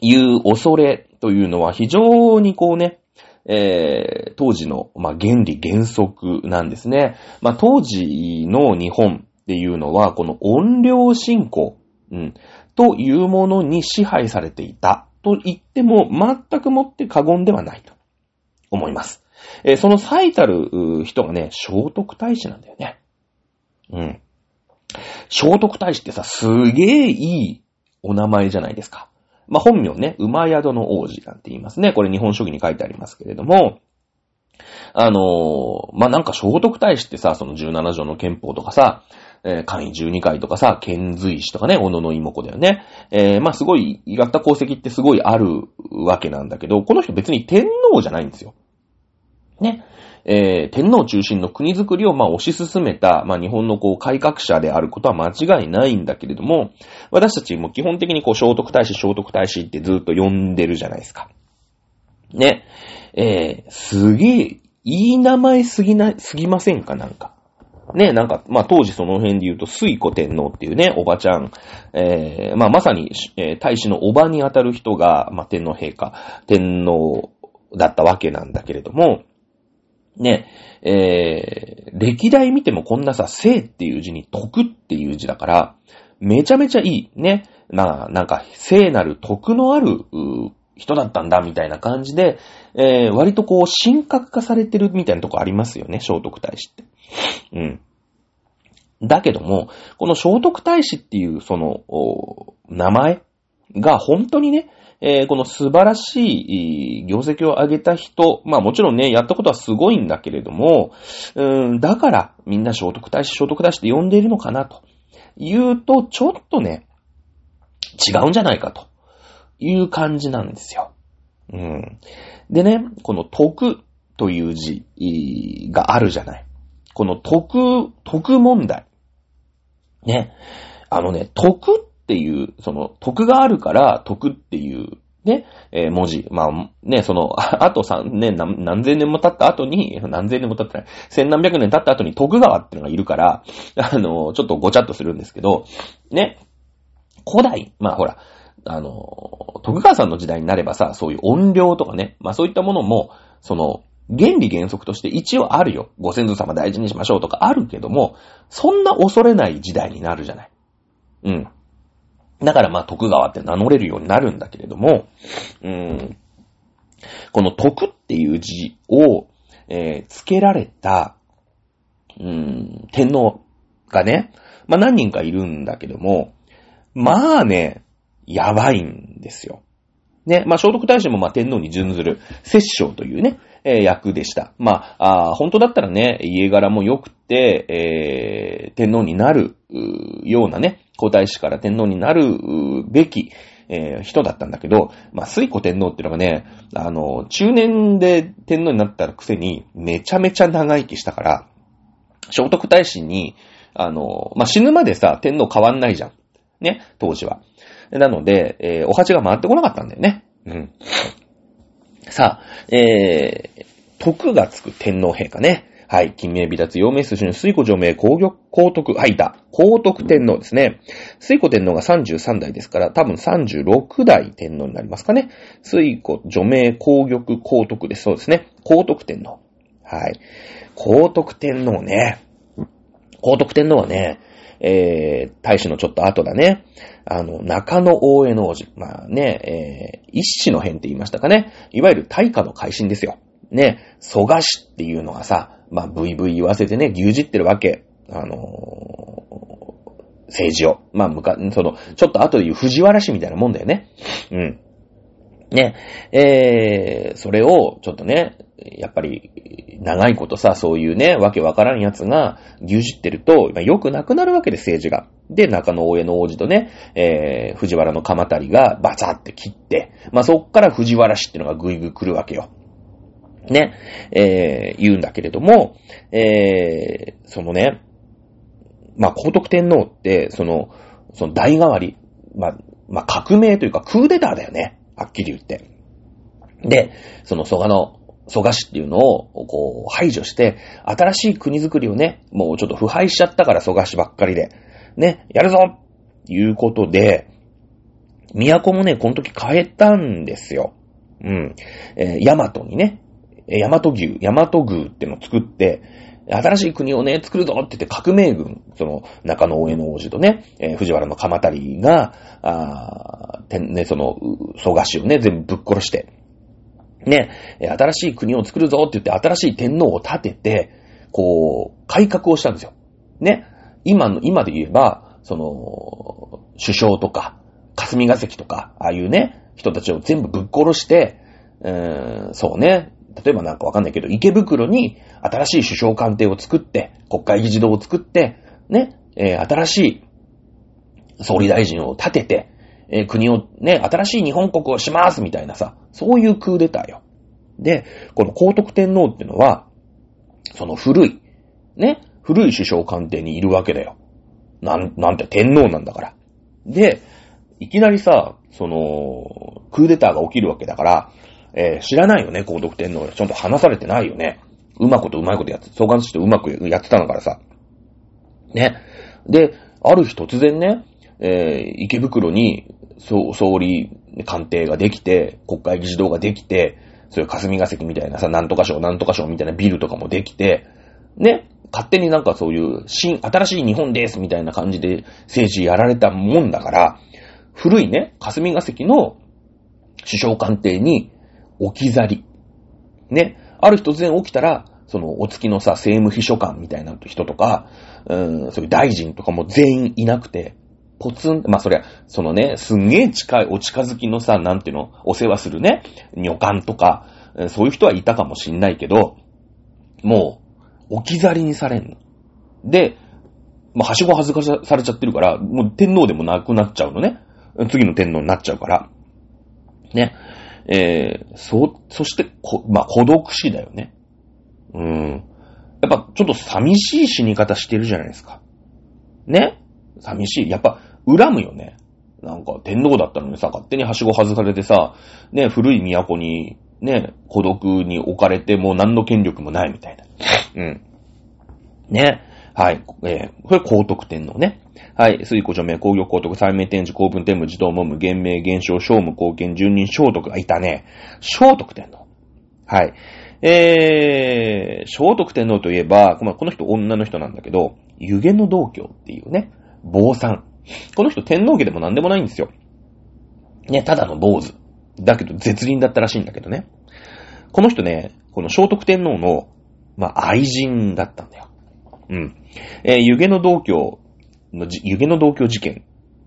いう恐れというのは非常にこうね、えー、当時の、まあ、原理原則なんですね。まあ、当時の日本っていうのは、この音量進行、うん、というものに支配されていたと言っても全くもって過言ではないと思います。えー、その最たる人がね、聖徳太子なんだよね。うん。聖徳太子ってさ、すげえいいお名前じゃないですか。まあ、本名ね、馬宿の王子なんて言いますね。これ日本書紀に書いてありますけれども、あのー、まあ、なんか聖徳太子ってさ、その17条の憲法とかさ、えー、簡位12回とかさ、遣隋使とかね、小野の妹子だよね。えー、まあすごい、やった功績ってすごいあるわけなんだけど、この人別に天皇じゃないんですよ。ね。えー、天皇中心の国づくりをまあ推し進めた、まあ日本のこう改革者であることは間違いないんだけれども、私たちも基本的にこう聖徳太子、聖徳太子ってずっと呼んでるじゃないですか。ね。えー、すげえ、いい名前すぎな、すぎませんかなんか。ね、なんか、まあ、当時その辺で言うと、水子天皇っていうね、おばちゃん、えー、まあ、まさに、えー、大使のおばにあたる人が、まあ、天皇陛下、天皇だったわけなんだけれども、ね、えー、歴代見てもこんなさ、聖っていう字に徳っていう字だから、めちゃめちゃいい。ね。な、なんか、聖なる徳のある、人だったんだ、みたいな感じで、えー、割とこう、神格化されてるみたいなとこありますよね、聖徳太子って。うん。だけども、この聖徳太子っていう、その、名前が本当にね、えー、この素晴らしい業績を上げた人、まあもちろんね、やったことはすごいんだけれども、うん、だからみんな聖徳太子、聖徳太子って呼んでいるのかなと言うと、ちょっとね、違うんじゃないかという感じなんですよ。うん。でね、この徳という字があるじゃない。この徳、徳問題。ね。あのね、徳っていう、その、徳があるから徳っていうね、えー、文字。まあ、ね、その、あと3年、何何千年も経った後に、何千年も経ってない、千何百年経った後に徳川っていうのがいるから、あの、ちょっとごちゃっとするんですけど、ね、古代、まあほら、あの、徳川さんの時代になればさ、そういう音量とかね、まあそういったものも、その、原理原則として一応あるよ。ご先祖様大事にしましょうとかあるけども、そんな恐れない時代になるじゃない。うん。だからまあ徳川って名乗れるようになるんだけれども、うん、この徳っていう字を、えー、付けられた、うん、天皇がね、まあ何人かいるんだけども、まあね、やばいんですよ。ね、まあ聖徳太子もま天皇に準ずる、摂政というね、えー、役でした。まあ、あ本当だったらね、家柄も良くて、えー、天皇になる、ようなね、皇太子から天皇になるべき、えー、人だったんだけど、まあ、水古天皇っていうのがね、あの、中年で天皇になったくせに、めちゃめちゃ長生きしたから、聖徳太子に、あの、まあ、死ぬまでさ、天皇変わんないじゃん。ね、当時は。なので、えー、お鉢が回ってこなかったんだよね。うん。さあ、えー、徳がつく天皇陛下ね。はい。金名美達、陽明寿司の水古除名、皇玉、皇徳、はい、だ。皇徳天皇ですね。水古天皇が33代ですから、多分36代天皇になりますかね。水古除名、皇玉、皇徳です。そうですね。皇徳天皇。はい。皇徳天皇ね。皇徳天皇はね、えー、大使のちょっと後だね。あの、中野大江の王子。まあね、えー、一子の変って言いましたかね。いわゆる大化の改新ですよ。ね、蘇我氏っていうのがさ、まあ、ブイブイ言わせてね、牛耳ってるわけ。あのー、政治を。まあ、むか、その、ちょっと後で言う藤原氏みたいなもんだよね。うん。ね、えー、それを、ちょっとね、やっぱり、長いことさ、そういうね、わけわからんやつが、牛耳ってると、良くなくなるわけで政治が。で、中野大江の王子とね、えー、藤原の鎌足りがバチャって切って、まあ、そっから藤原氏ってのがぐいぐい来るわけよ。ね、えー、言うんだけれども、えー、そのね、まあ、皇徳天皇って、その、その代替わり、まあ、まあ、革命というかクーデターだよね。はっきり言って。で、その蘇我の、蘇我氏っていうのを、こう、排除して、新しい国づくりをね、もうちょっと腐敗しちゃったから蘇我氏ばっかりで、ね、やるぞいうことで、都もね、この時変えたんですよ。うん。えー、ヤマトにね、ヤマト牛、ヤマト宮ってのを作って、新しい国をね、作るぞって言って革命軍、その中野大江の王子とね、えー、藤原の鎌足りが、あてね、その、蘇我氏をね、全部ぶっ殺して、ね、新しい国を作るぞって言って新しい天皇を立てて、こう、改革をしたんですよ。ね。今の、今で言えば、その、首相とか、霞が関とか、ああいうね、人たちを全部ぶっ殺して、うーん、そうね、例えばなんかわかんないけど、池袋に新しい首相官邸を作って、国会議事堂を作って、ね、えー、新しい総理大臣を立てて、えー、国をね、新しい日本国をしますみたいなさ、そういうクーデターよ。で、この皇徳天皇ってのは、その古い、ね、古い首相官邸にいるわけだよ。なん、なんて天皇なんだから。で、いきなりさ、その、クーデターが起きるわけだから、えー、知らないよね、皇徳天皇ちゃんと話されてないよね。うまことうまいことやって、相関としてうまくやってたんだからさ。ね。で、ある日突然ね、えー、池袋に、総理官邸ができて、国会議事堂ができて、そういう霞が関みたいなさ、なんとか省、なんとか省みたいなビルとかもできて、ね、勝手になんかそういう新、新しい日本ですみたいな感じで政治やられたもんだから、古いね、霞が関の首相官邸に置き去り。ね、ある日突然起きたら、そのお月のさ、政務秘書官みたいな人とか、うん、そういう大臣とかも全員いなくて、ポツン、まあそりゃ、そのね、すんげえ近い、お近づきのさ、なんていうの、お世話するね、女官とか、そういう人はいたかもしんないけど、もう、置き去りにされんの。で、まあ、はしご外かされちゃってるから、もう天皇でもなくなっちゃうのね。次の天皇になっちゃうから。ね。えー、そ、そして、こ、まあ、孤独死だよね。うん。やっぱ、ちょっと寂しい死に方してるじゃないですか。ね寂しい。やっぱ、恨むよね。なんか、天皇だったのにさ、勝手にはしご外されてさ、ね、古い都に、ね、孤独に置かれて、もう何の権力もないみたいな。うん。ね。はい。えー、これ皇徳天皇ね。はい。水古著名、工業皇徳、最名天智、公文天武、自動文武、厳明、厳正、聖武、貢献、十人、聖徳がいたね。聖徳天皇。はい。えー、聖徳天皇といえば、この人女の人なんだけど、湯気の道教っていうね、坊さん。この人天皇家でも何でもないんですよ。ね、ただの坊主。だけど絶倫だったらしいんだけどね。この人ね、この聖徳天皇の、まあ、愛人だったんだよ。うん。えー、湯気の道教の、湯気の道教事件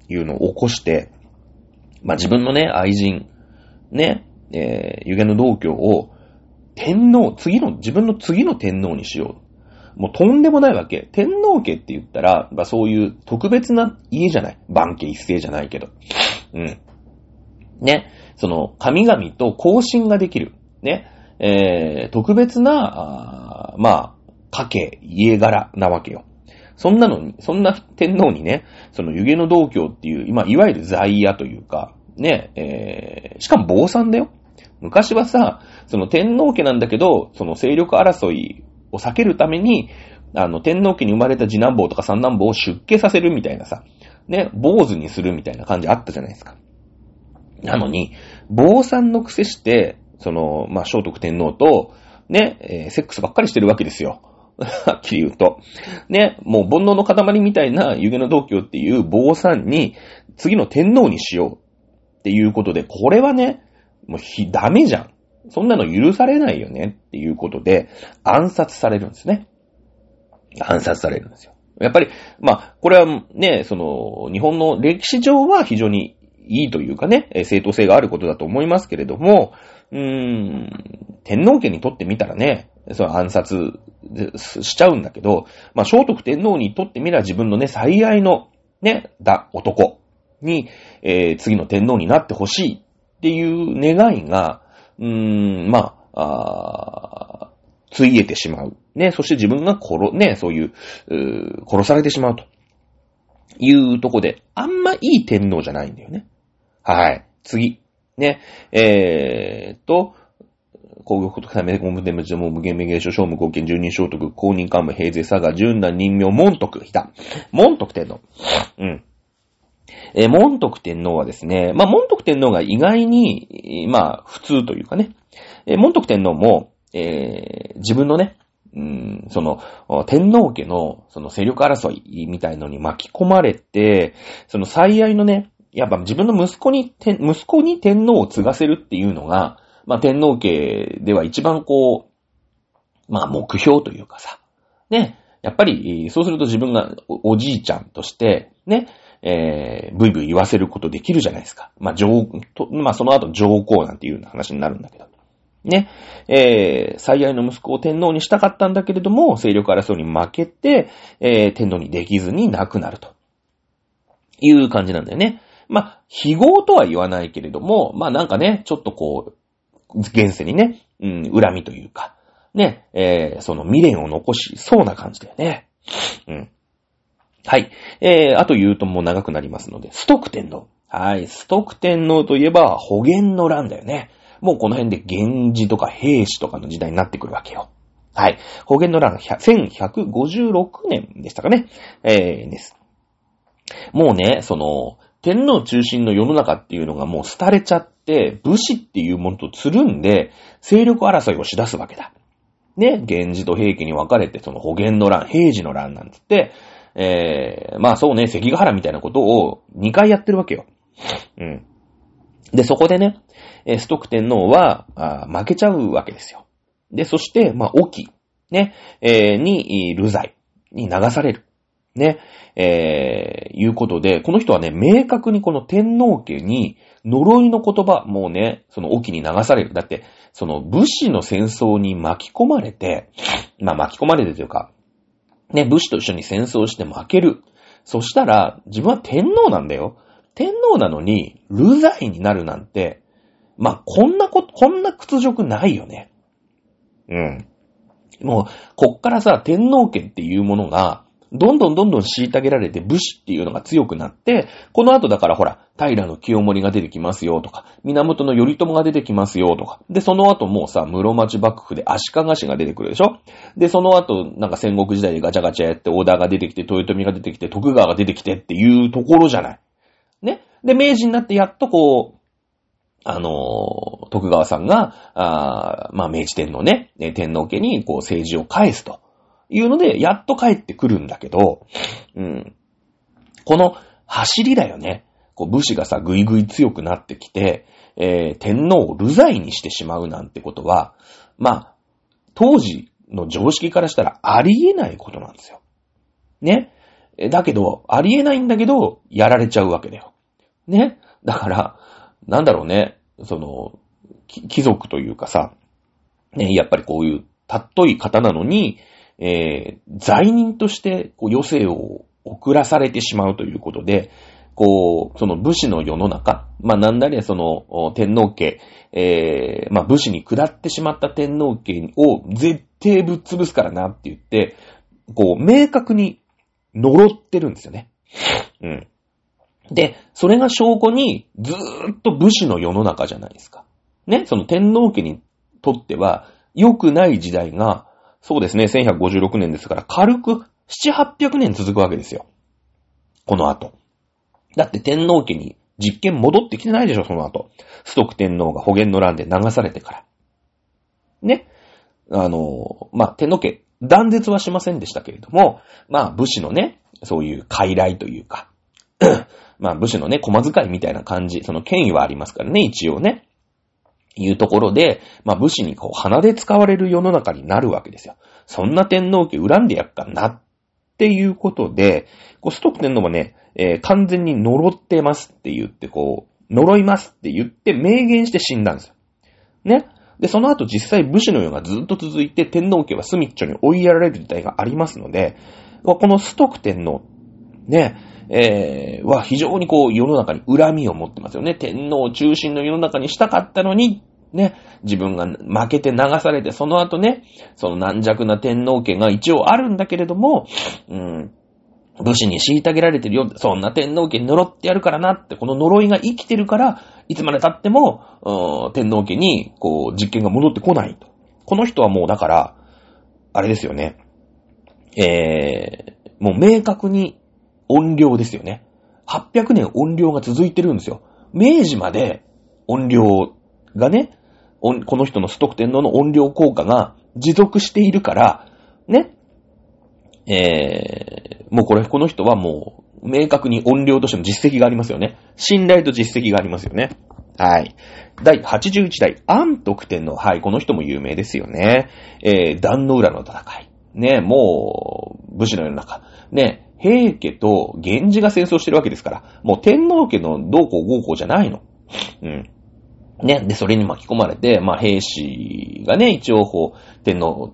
いうのを起こして、まあ、自分のね、愛人、ね、えー、湯気の道教を天皇、次の、自分の次の天皇にしよう。もうとんでもないわけ。天皇家って言ったら、まあそういう特別な家じゃない。番家一世じゃないけど。うん。ね。その、神々と交信ができる。ね。えー、特別な、あまあ、家系、家柄なわけよ。そんなのに、そんな天皇にね、その湯気の道教っていう、今、いわゆる在野というか、ね、えー、しかも坊さんだよ。昔はさ、その天皇家なんだけど、その勢力争いを避けるために、あの、天皇家に生まれた次男坊とか三男坊を出家させるみたいなさ、ね、坊主にするみたいな感じあったじゃないですか。なのに、坊さんの癖して、その、まあ、聖徳天皇と、ね、えー、セックスばっかりしてるわけですよ。はっきり言うと。ね、もう煩悩の塊みたいな湯気の道教っていう坊さんに、次の天皇にしようっていうことで、これはね、もうひ、ダメじゃん。そんなの許されないよねっていうことで、暗殺されるんですね。暗殺されるんですよ。やっぱり、まあ、これはね、その、日本の歴史上は非常にいいというかね、正当性があることだと思いますけれども、うーん、天皇家にとってみたらね、その暗殺しちゃうんだけど、まあ、聖徳天皇にとってみれば自分のね、最愛のね、だ、男に、えー、次の天皇になってほしいっていう願いが、うーん、まあ、あついえてしまう。ね、そして自分が殺、ね、そういう、う殺されてしまうと。いうとこで、あんまいい天皇じゃないんだよね。はい。次。ね、えー、と、工業国際メデコムデムジモ無限名芸書、商務貢献十人聖徳、公認幹部平勢佐賀、純南任命、門徳、いた。門徳天皇。うん。えー、門徳天皇はですね、まあ、門徳天皇が意外に、まあ、普通というかね、えー、門徳天皇も、えー、自分のね、うん、その、天皇家の、その勢力争いみたいのに巻き込まれて、その最愛のね、やっぱ自分の息子に、息子に天皇を継がせるっていうのが、まあ天皇家では一番こう、まあ目標というかさ、ね、やっぱり、そうすると自分がおじいちゃんとして、ね、えー、ブイブイ言わせることできるじゃないですか。まあ、上、とまあ、その後上皇なんていう話になるんだけど。ね、えー、最愛の息子を天皇にしたかったんだけれども、勢力争いに負けて、えー、天皇にできずに亡くなると。いう感じなんだよね。まあ、非合とは言わないけれども、まあなんかね、ちょっとこう、現世にね、うん、恨みというか、ね、えー、その未練を残しそうな感じだよね。うん。はい。えー、あと言うともう長くなりますので、ストック天皇。はい。ストック天皇といえば、保元の乱だよね。もうこの辺で源氏とか兵士とかの時代になってくるわけよ。はい。保元の乱、1156年でしたかね。えー、です。もうね、その、天皇中心の世の中っていうのがもう廃れちゃって、武士っていうものとつるんで、勢力争いをし出すわけだ。ね、源氏と平家に分かれて、その保元の乱、平治の乱なんつって、えー、まあそうね、関ヶ原みたいなことを2回やってるわけよ。うん。で、そこでね、ストック天皇は、負けちゃうわけですよ。で、そして、まあ、沖、ね、えー、に、流罪に流される。ね、えー、いうことで、この人はね、明確にこの天皇家に呪いの言葉、もうね、その沖に流される。だって、その武士の戦争に巻き込まれて、まあ巻き込まれてというか、ね、武士と一緒に戦争して負ける。そしたら、自分は天皇なんだよ。天皇なのに、流罪になるなんて、まあ、こんなこ、こんな屈辱ないよね。うん。もう、こっからさ、天皇家っていうものが、どんどんどんどん虐げられて武士っていうのが強くなって、この後だからほら、平の清盛が出てきますよとか、源の頼朝が出てきますよとか、で、その後もうさ、室町幕府で足利氏が出てくるでしょ？で、その後、なんか戦国時代でガチャガチャやって織田が出てきて、豊臣が出てきて、徳川が出てきてっていうところじゃない。ね？で、明治になってやっとこう、あの、徳川さんが、あまあ、明治天皇ね、天皇家にこう政治を返すと。いうので、やっと帰ってくるんだけど、うん。この走りだよね。こう武士がさ、ぐいぐい強くなってきて、えー、天皇を流罪にしてしまうなんてことは、まあ、当時の常識からしたらありえないことなんですよ。ね。だけど、ありえないんだけど、やられちゃうわけだよ。ね。だから、なんだろうね。その、貴族というかさ、ね、やっぱりこういうたっとい方なのに、えー、罪人としてこう余生を送らされてしまうということで、こう、その武士の世の中、まあなんだね、その天皇家、えー、まあ武士に下ってしまった天皇家を絶対ぶっ潰すからなって言って、こう、明確に呪ってるんですよね。うん。で、それが証拠に、ずーっと武士の世の中じゃないですか。ね、その天皇家にとっては、良くない時代が、そうですね、1156年ですから、軽く7、800年続くわけですよ。この後。だって天皇家に実験戻ってきてないでしょ、その後。ストク天皇が保元の乱で流されてから。ね。あの、まあ、天皇家、断絶はしませんでしたけれども、まあ、武士のね、そういう傀儡というか、まあ、武士のね、駒遣いみたいな感じ、その権威はありますからね、一応ね。いうところで、まあ武士にこう鼻で使われる世の中になるわけですよ。そんな天皇家恨んでやっかなっていうことで、こうストック天皇もね、えー、完全に呪ってますって言って、こう、呪いますって言って明言して死んだんですよ。ね。で、その後実際武士の世がずっと続いて天皇家は隅っちょに追いやられる時代がありますので、このストック天皇、ね、えー、は非常にこう世の中に恨みを持ってますよね。天皇中心の世の中にしたかったのに、ね、自分が負けて流されて、その後ね、その軟弱な天皇家が一応あるんだけれども、うん、武士に虐げられてるよ。そんな天皇家に呪ってやるからなって、この呪いが生きてるから、いつまで経っても、天皇家に、こう、実験が戻ってこないと。この人はもうだから、あれですよね。えー、もう明確に音量ですよね。800年音量が続いてるんですよ。明治まで音量がね、この人のストック天皇の音量効果が持続しているから、ね、えー、もうこれ、この人はもう、明確に音量としての実績がありますよね。信頼と実績がありますよね。はい。第81代、安徳天皇。はい、この人も有名ですよね。えー、壇の浦の戦い。ね、もう、武士の世の中。ね、平家と源氏が戦争してるわけですから、もう天皇家のどうこう合うこうじゃないの。うん。ね、で、それに巻き込まれて、まあ、兵士がね、一応、こう、天皇、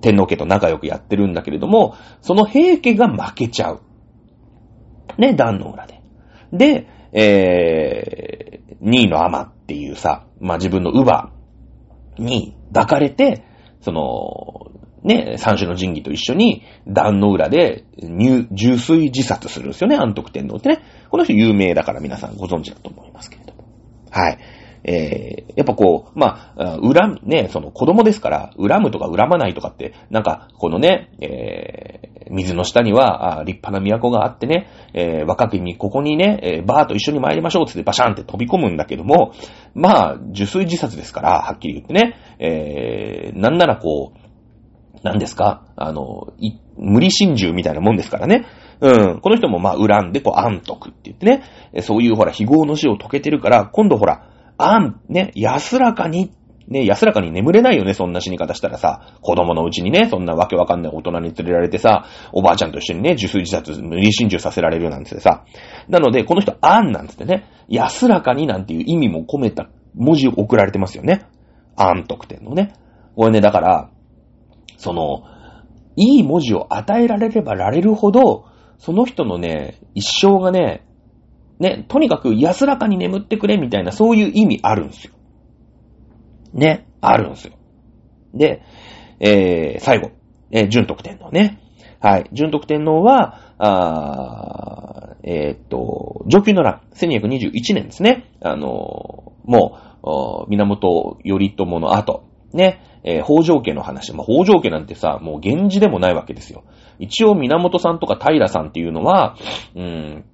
天皇家と仲良くやってるんだけれども、その平家が負けちゃう。ね、壇の裏で。で、えー、2位のアマっていうさ、まあ、自分の乳母に抱かれて、その、ね、三種の神器と一緒に、壇の裏で、入、重水自殺するんですよね、安徳天皇ってね。この人有名だから皆さんご存知だと思いますけれども。はい。えー、やっぱこう、まあ、恨む、ね、その子供ですから、恨むとか恨まないとかって、なんか、このね、えー、水の下には、立派な都があってね、えー、若きにここにね、えー、バーと一緒に参りましょうつってバシャンって飛び込むんだけども、まあ、受水自殺ですから、はっきり言ってね、えー、なんならこう、何ですか？あの、無理心中みたいなもんですからね。うん。この人もまあ恨んでこう安徳って言ってね。そういうほら、非業の死を解けてるから、今度ほら、安、ね、安らかに、ね、安らかに眠れないよね、そんな死に方したらさ。子供のうちにね、そんなわけわかんない大人に連れられてさ、おばあちゃんと一緒にね、受水自殺、無理心中させられるなんてさ。なので、この人、安なんつってね、安らかになんていう意味も込めた文字を送られてますよね。安徳点のね。これね、だから、その、いい文字を与えられればられるほど、その人のね、一生がね、ね、とにかく安らかに眠ってくれみたいな、そういう意味あるんですよ。ね、あるんですよ。で、えー、最後、えー、純徳天皇ね。はい。純徳天皇は、あえー、っと、上級の乱、1221年ですね。あのー、もう、源頼朝の後、ね、えー、北条家の話。まあ、北条家なんてさ、もう源氏でもないわけですよ。一応源さんとか平さんっていうのは、うん、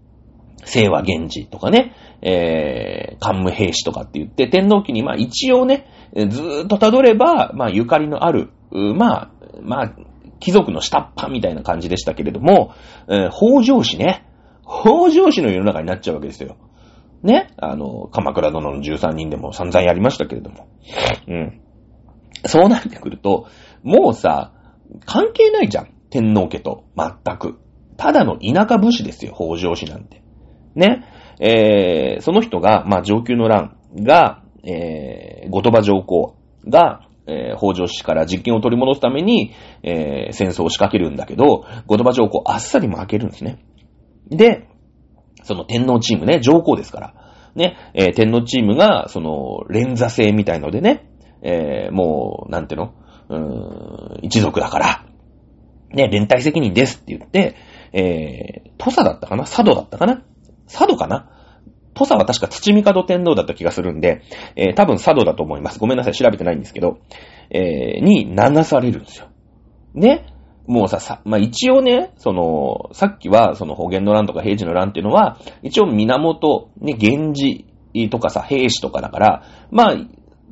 清和源氏とかね、えー、関武兵士とかって言って、天皇家にまあ一応ね、ずーっと辿れば、まあゆかりのある、まあ、まあ、貴族の下っ端みたいな感じでしたけれども、えー、北条氏ね、北条氏の世の中になっちゃうわけですよ。ね、あの、鎌倉殿の13人でも散々やりましたけれども。うん。そうなってくると、もうさ、関係ないじゃん。天皇家と。全く。ただの田舎武士ですよ、北条氏なんて。ね。えー、その人が、まあ、上級の乱が、えー、後鳥羽上皇が、えー、北条氏から実権を取り戻すために、えー、戦争を仕掛けるんだけど、後鳥羽上皇あっさり負けるんですね。で、その天皇チームね、上皇ですから。ね、えー、天皇チームが、その、連座制みたいのでね、えー、もう、なんていうの？うーん、一族だから、ね、連帯責任ですって言って、えー、土佐だったかな？佐渡だったかな？佐渡かな？土佐は確か土見門天皇だった気がするんで、えー、多分佐渡だと思います。ごめんなさい、調べてないんですけど、えー、に流されるんですよ。ね？もうさ、さ、まあ、一応ね、その、さっきは、その、保元の乱とか平治の乱っていうのは、一応源、ね、源氏とかさ、兵士とかだから、まあ、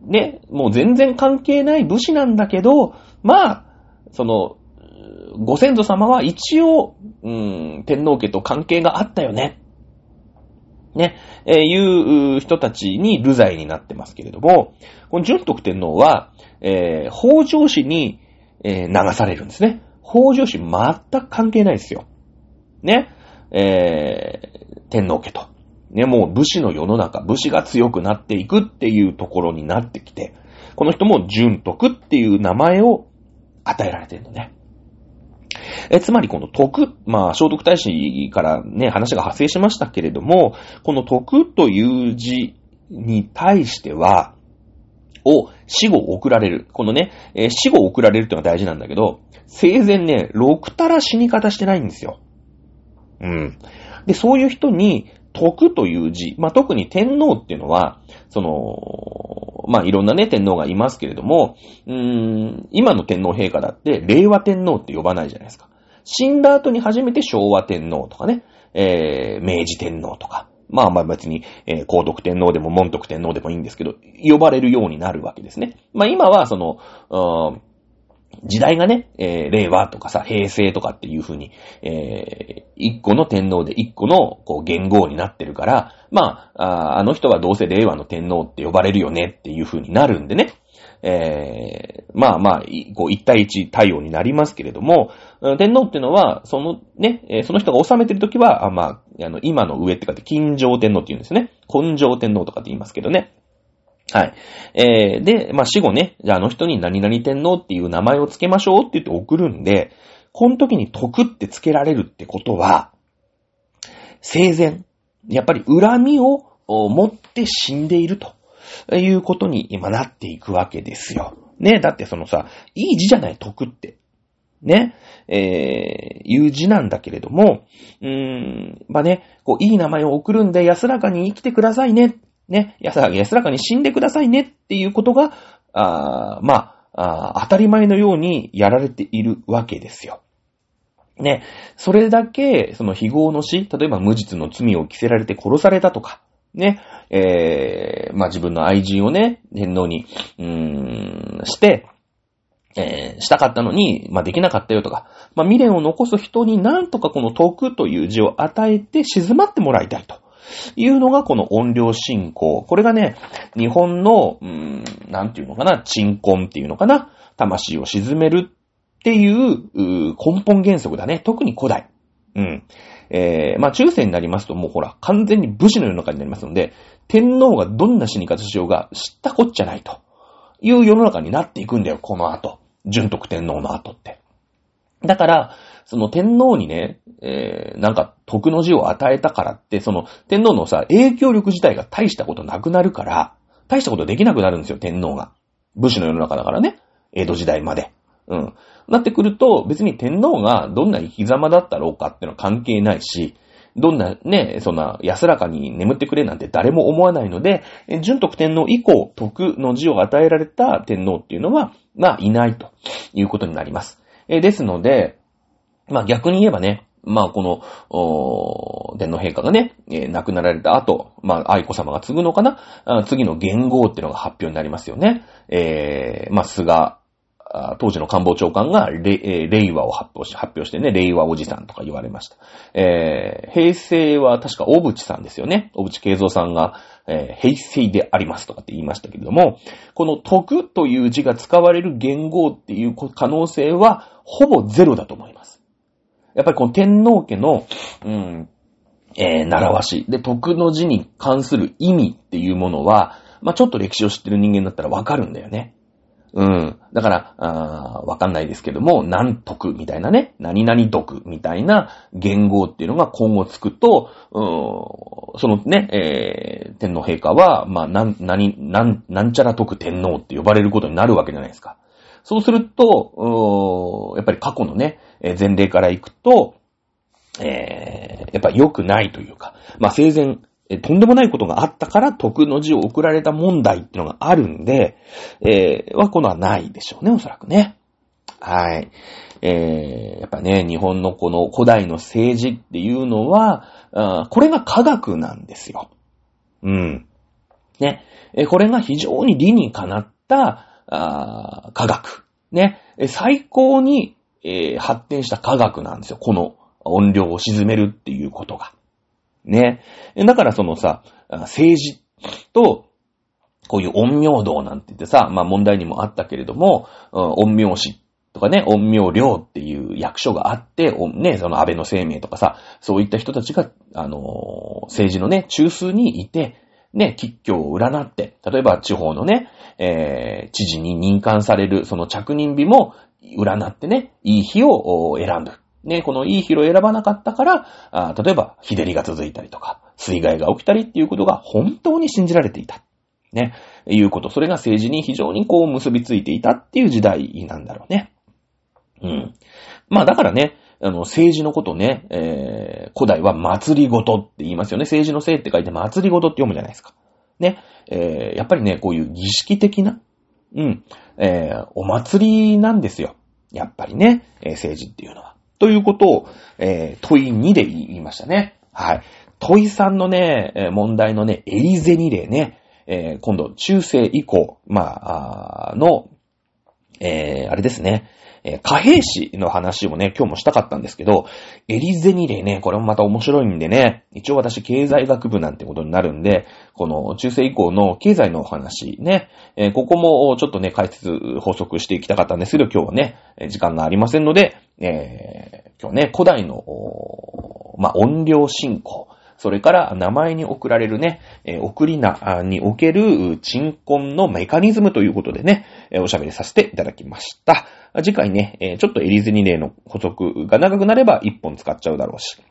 ね、もう全然関係ない武士なんだけど、まあ、その、ご先祖様は一応、うん、天皇家と関係があったよね。ね、えー、いう人たちに流罪になってますけれども、この純徳天皇は、えー、北条氏に、えー、流されるんですね。北条氏全く関係ないですよ。ね、えー、天皇家と。ね、もう武士の世の中、武士が強くなっていくっていうところになってきて、この人も純徳っていう名前を与えられてるのね。え、つまりこの徳、まあ、聖徳太子からね、話が発生しましたけれども、この徳という字に対しては、を死後送られる。このね、えー、死後送られるってのが大事なんだけど、生前ね、六たら死に方してないんですよ。うん。で、そういう人に、徳という字、まあ、特に天皇っていうのは、その、まあ、いろんなね、天皇がいますけれども、うーん、今の天皇陛下だって、令和天皇って呼ばないじゃないですか。死んだ後に初めて昭和天皇とかね、えー、明治天皇とか、まあまあ別に、えー、皇徳天皇でも門徳天皇でもいいんですけど、呼ばれるようになるわけですね。まあ今はその、うん時代がね、えー、令和とかさ、平成とかっていう風に、えー、一個の天皇で一個の、こう、元号になってるから、まあ、あの人はどうせ令和の天皇って呼ばれるよねっていう風になるんでね。えー、まあまあ、こう、一対一対応になりますけれども、天皇っていうのは、そのね、その人が治めてるときは、あまあ、あの、今の上ってかって、金城天皇って言うんですね。根性天皇とかって言いますけどね。はい。えー、で、まあ、死後ね、じゃああの人に何々天皇っていう名前を付けましょうって言って送るんで、この時に徳って付けられるってことは、生前、やっぱり恨みを持って死んでいるということに今なっていくわけですよ。ね、だってそのさ、いい字じゃない、徳って。ね、えー、いう字なんだけれども、うーん、まあね、こう、いい名前を送るんで安らかに生きてくださいね。ね、安ら安らかに死んでくださいねっていうことが、あまあ、あ当たり前のようにやられているわけですよ。ね、それだけ、その非業の死、例えば無実の罪を着せられて殺されたとか、ね、えー、まあ自分の愛人をね、天皇に、うーん、して、えー、したかったのに、まあ、できなかったよとか、まあ、未練を残す人になんとかこの徳という字を与えて静まってもらいたいというのがこの音量信仰。これがね、日本の、うーん、なんていうのかな、鎮魂っていうのかな、魂を沈めるっていうう根本原則だね。特に古代。うん。えー、まあ中世になりますともうほら、完全に武士の世の中になりますので、天皇がどんな死に方しようが知ったこっちゃないという世の中になっていくんだよ、この後。純徳天皇の後って。だから、その天皇にね、えー、なんか徳の字を与えたからって、その天皇のさ、影響力自体が大したことなくなるから、大したことできなくなるんですよ、天皇が。武士の世の中だからね。江戸時代まで。うん。なってくると、別に天皇がどんな生き様だったろうかってのは関係ないし、どんなね、そんな安らかに眠ってくれなんて誰も思わないので、純徳天皇以降、徳の字を与えられた天皇っていうのは、まあ、いないということになります。えですので、まあ逆に言えばね、まあこの、お天皇陛下がね、えー、亡くなられた後、まあ愛子様が継ぐのかな？次の元号っていうのが発表になりますよね。えー、まあ菅当時の官房長官が令和を発表し、発表してね、令和おじさんとか言われました。えー、平成は確か小渕さんですよね。小渕慶三さんが、えー、平成でありますとかって言いましたけれども、この徳という字が使われる言語っていう可能性はほぼゼロだと思います。やっぱりこの天皇家の、うん、えー、習わし。で、徳の字に関する意味っていうものは、まあ、ちょっと歴史を知ってる人間だったらわかるんだよね。うん。だから、あわかんないですけども、何徳みたいなね、何々徳みたいな言語っていうのが今後つくと、うん、そのね、えー、天皇陛下は、まあ、なん、何、なん、ちゃら徳天皇って呼ばれることになるわけじゃないですか。そうすると、うんやっぱり過去のね、前例からいくと、えー、やっぱ良くないというか、まあ、生前、えとんでもないことがあったから徳の字を送られた問題っていうのがあるんで、えー、はこのはないでしょうね、おそらくね。はい。えー、やっぱね、日本のこの古代の政治っていうのは、これが科学なんですよ。うん。ね。えこれが非常に理にかなったあ科学。ね。最高に、えー、発展した科学なんですよ。この音量を沈めるっていうことが。ね。だからそのさ、政治と、こういう陰陽道なんて言ってさ、まあ問題にもあったけれども、陰陽師とかね、陰陽寮っていう役所があって、ね、その安倍の生命とかさ、そういった人たちが、あのー、政治のね、中枢にいて、ね、吉居を占って、例えば地方のね、えー、知事に任官される、その着任日も占ってね、いい日を選ぶ。ね、このいい日を選ばなかったから、あ例えば、日照りが続いたりとか、水害が起きたりっていうことが本当に信じられていた。ね、いうこと。それが政治に非常にこう結びついていたっていう時代なんだろうね。うん。まあだからね、あの、政治のことね、えー、古代は祭りごとって言いますよね。政治のせいって書いて祭りごとって読むじゃないですか。ね。えー、やっぱりね、こういう儀式的な、うん、えー、お祭りなんですよ。やっぱりね、えー、政治っていうのは。ということを、えー、問い2で言いましたね。はい。問い3のね、問題のね、エリゼニ例ね、えー、今度、中世以降、まあ、あの、えー、あれですね、えー、貨幣史の話をね、今日もしたかったんですけど、エリゼニレね、これもまた面白いんでね、一応私経済学部なんてことになるんで、この中世以降の経済のお話ね、えー、ここもちょっとね、解説、補足していきたかったんですけど、今日はね、時間がありませんので、えー、今日ね、古代の、まあ、音量進行、それから名前に送られるね、えー、送り名における鎮魂のメカニズムということでね、えー、おしゃべりさせていただきました。次回ね、えー、ちょっとエリズニ例の補足が長くなれば1本使っちゃうだろうし、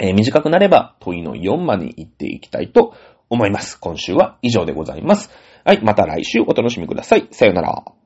えー、短くなれば問いの4まで行っていきたいと思います。今週は以上でございます。はい、また来週お楽しみください。さよなら。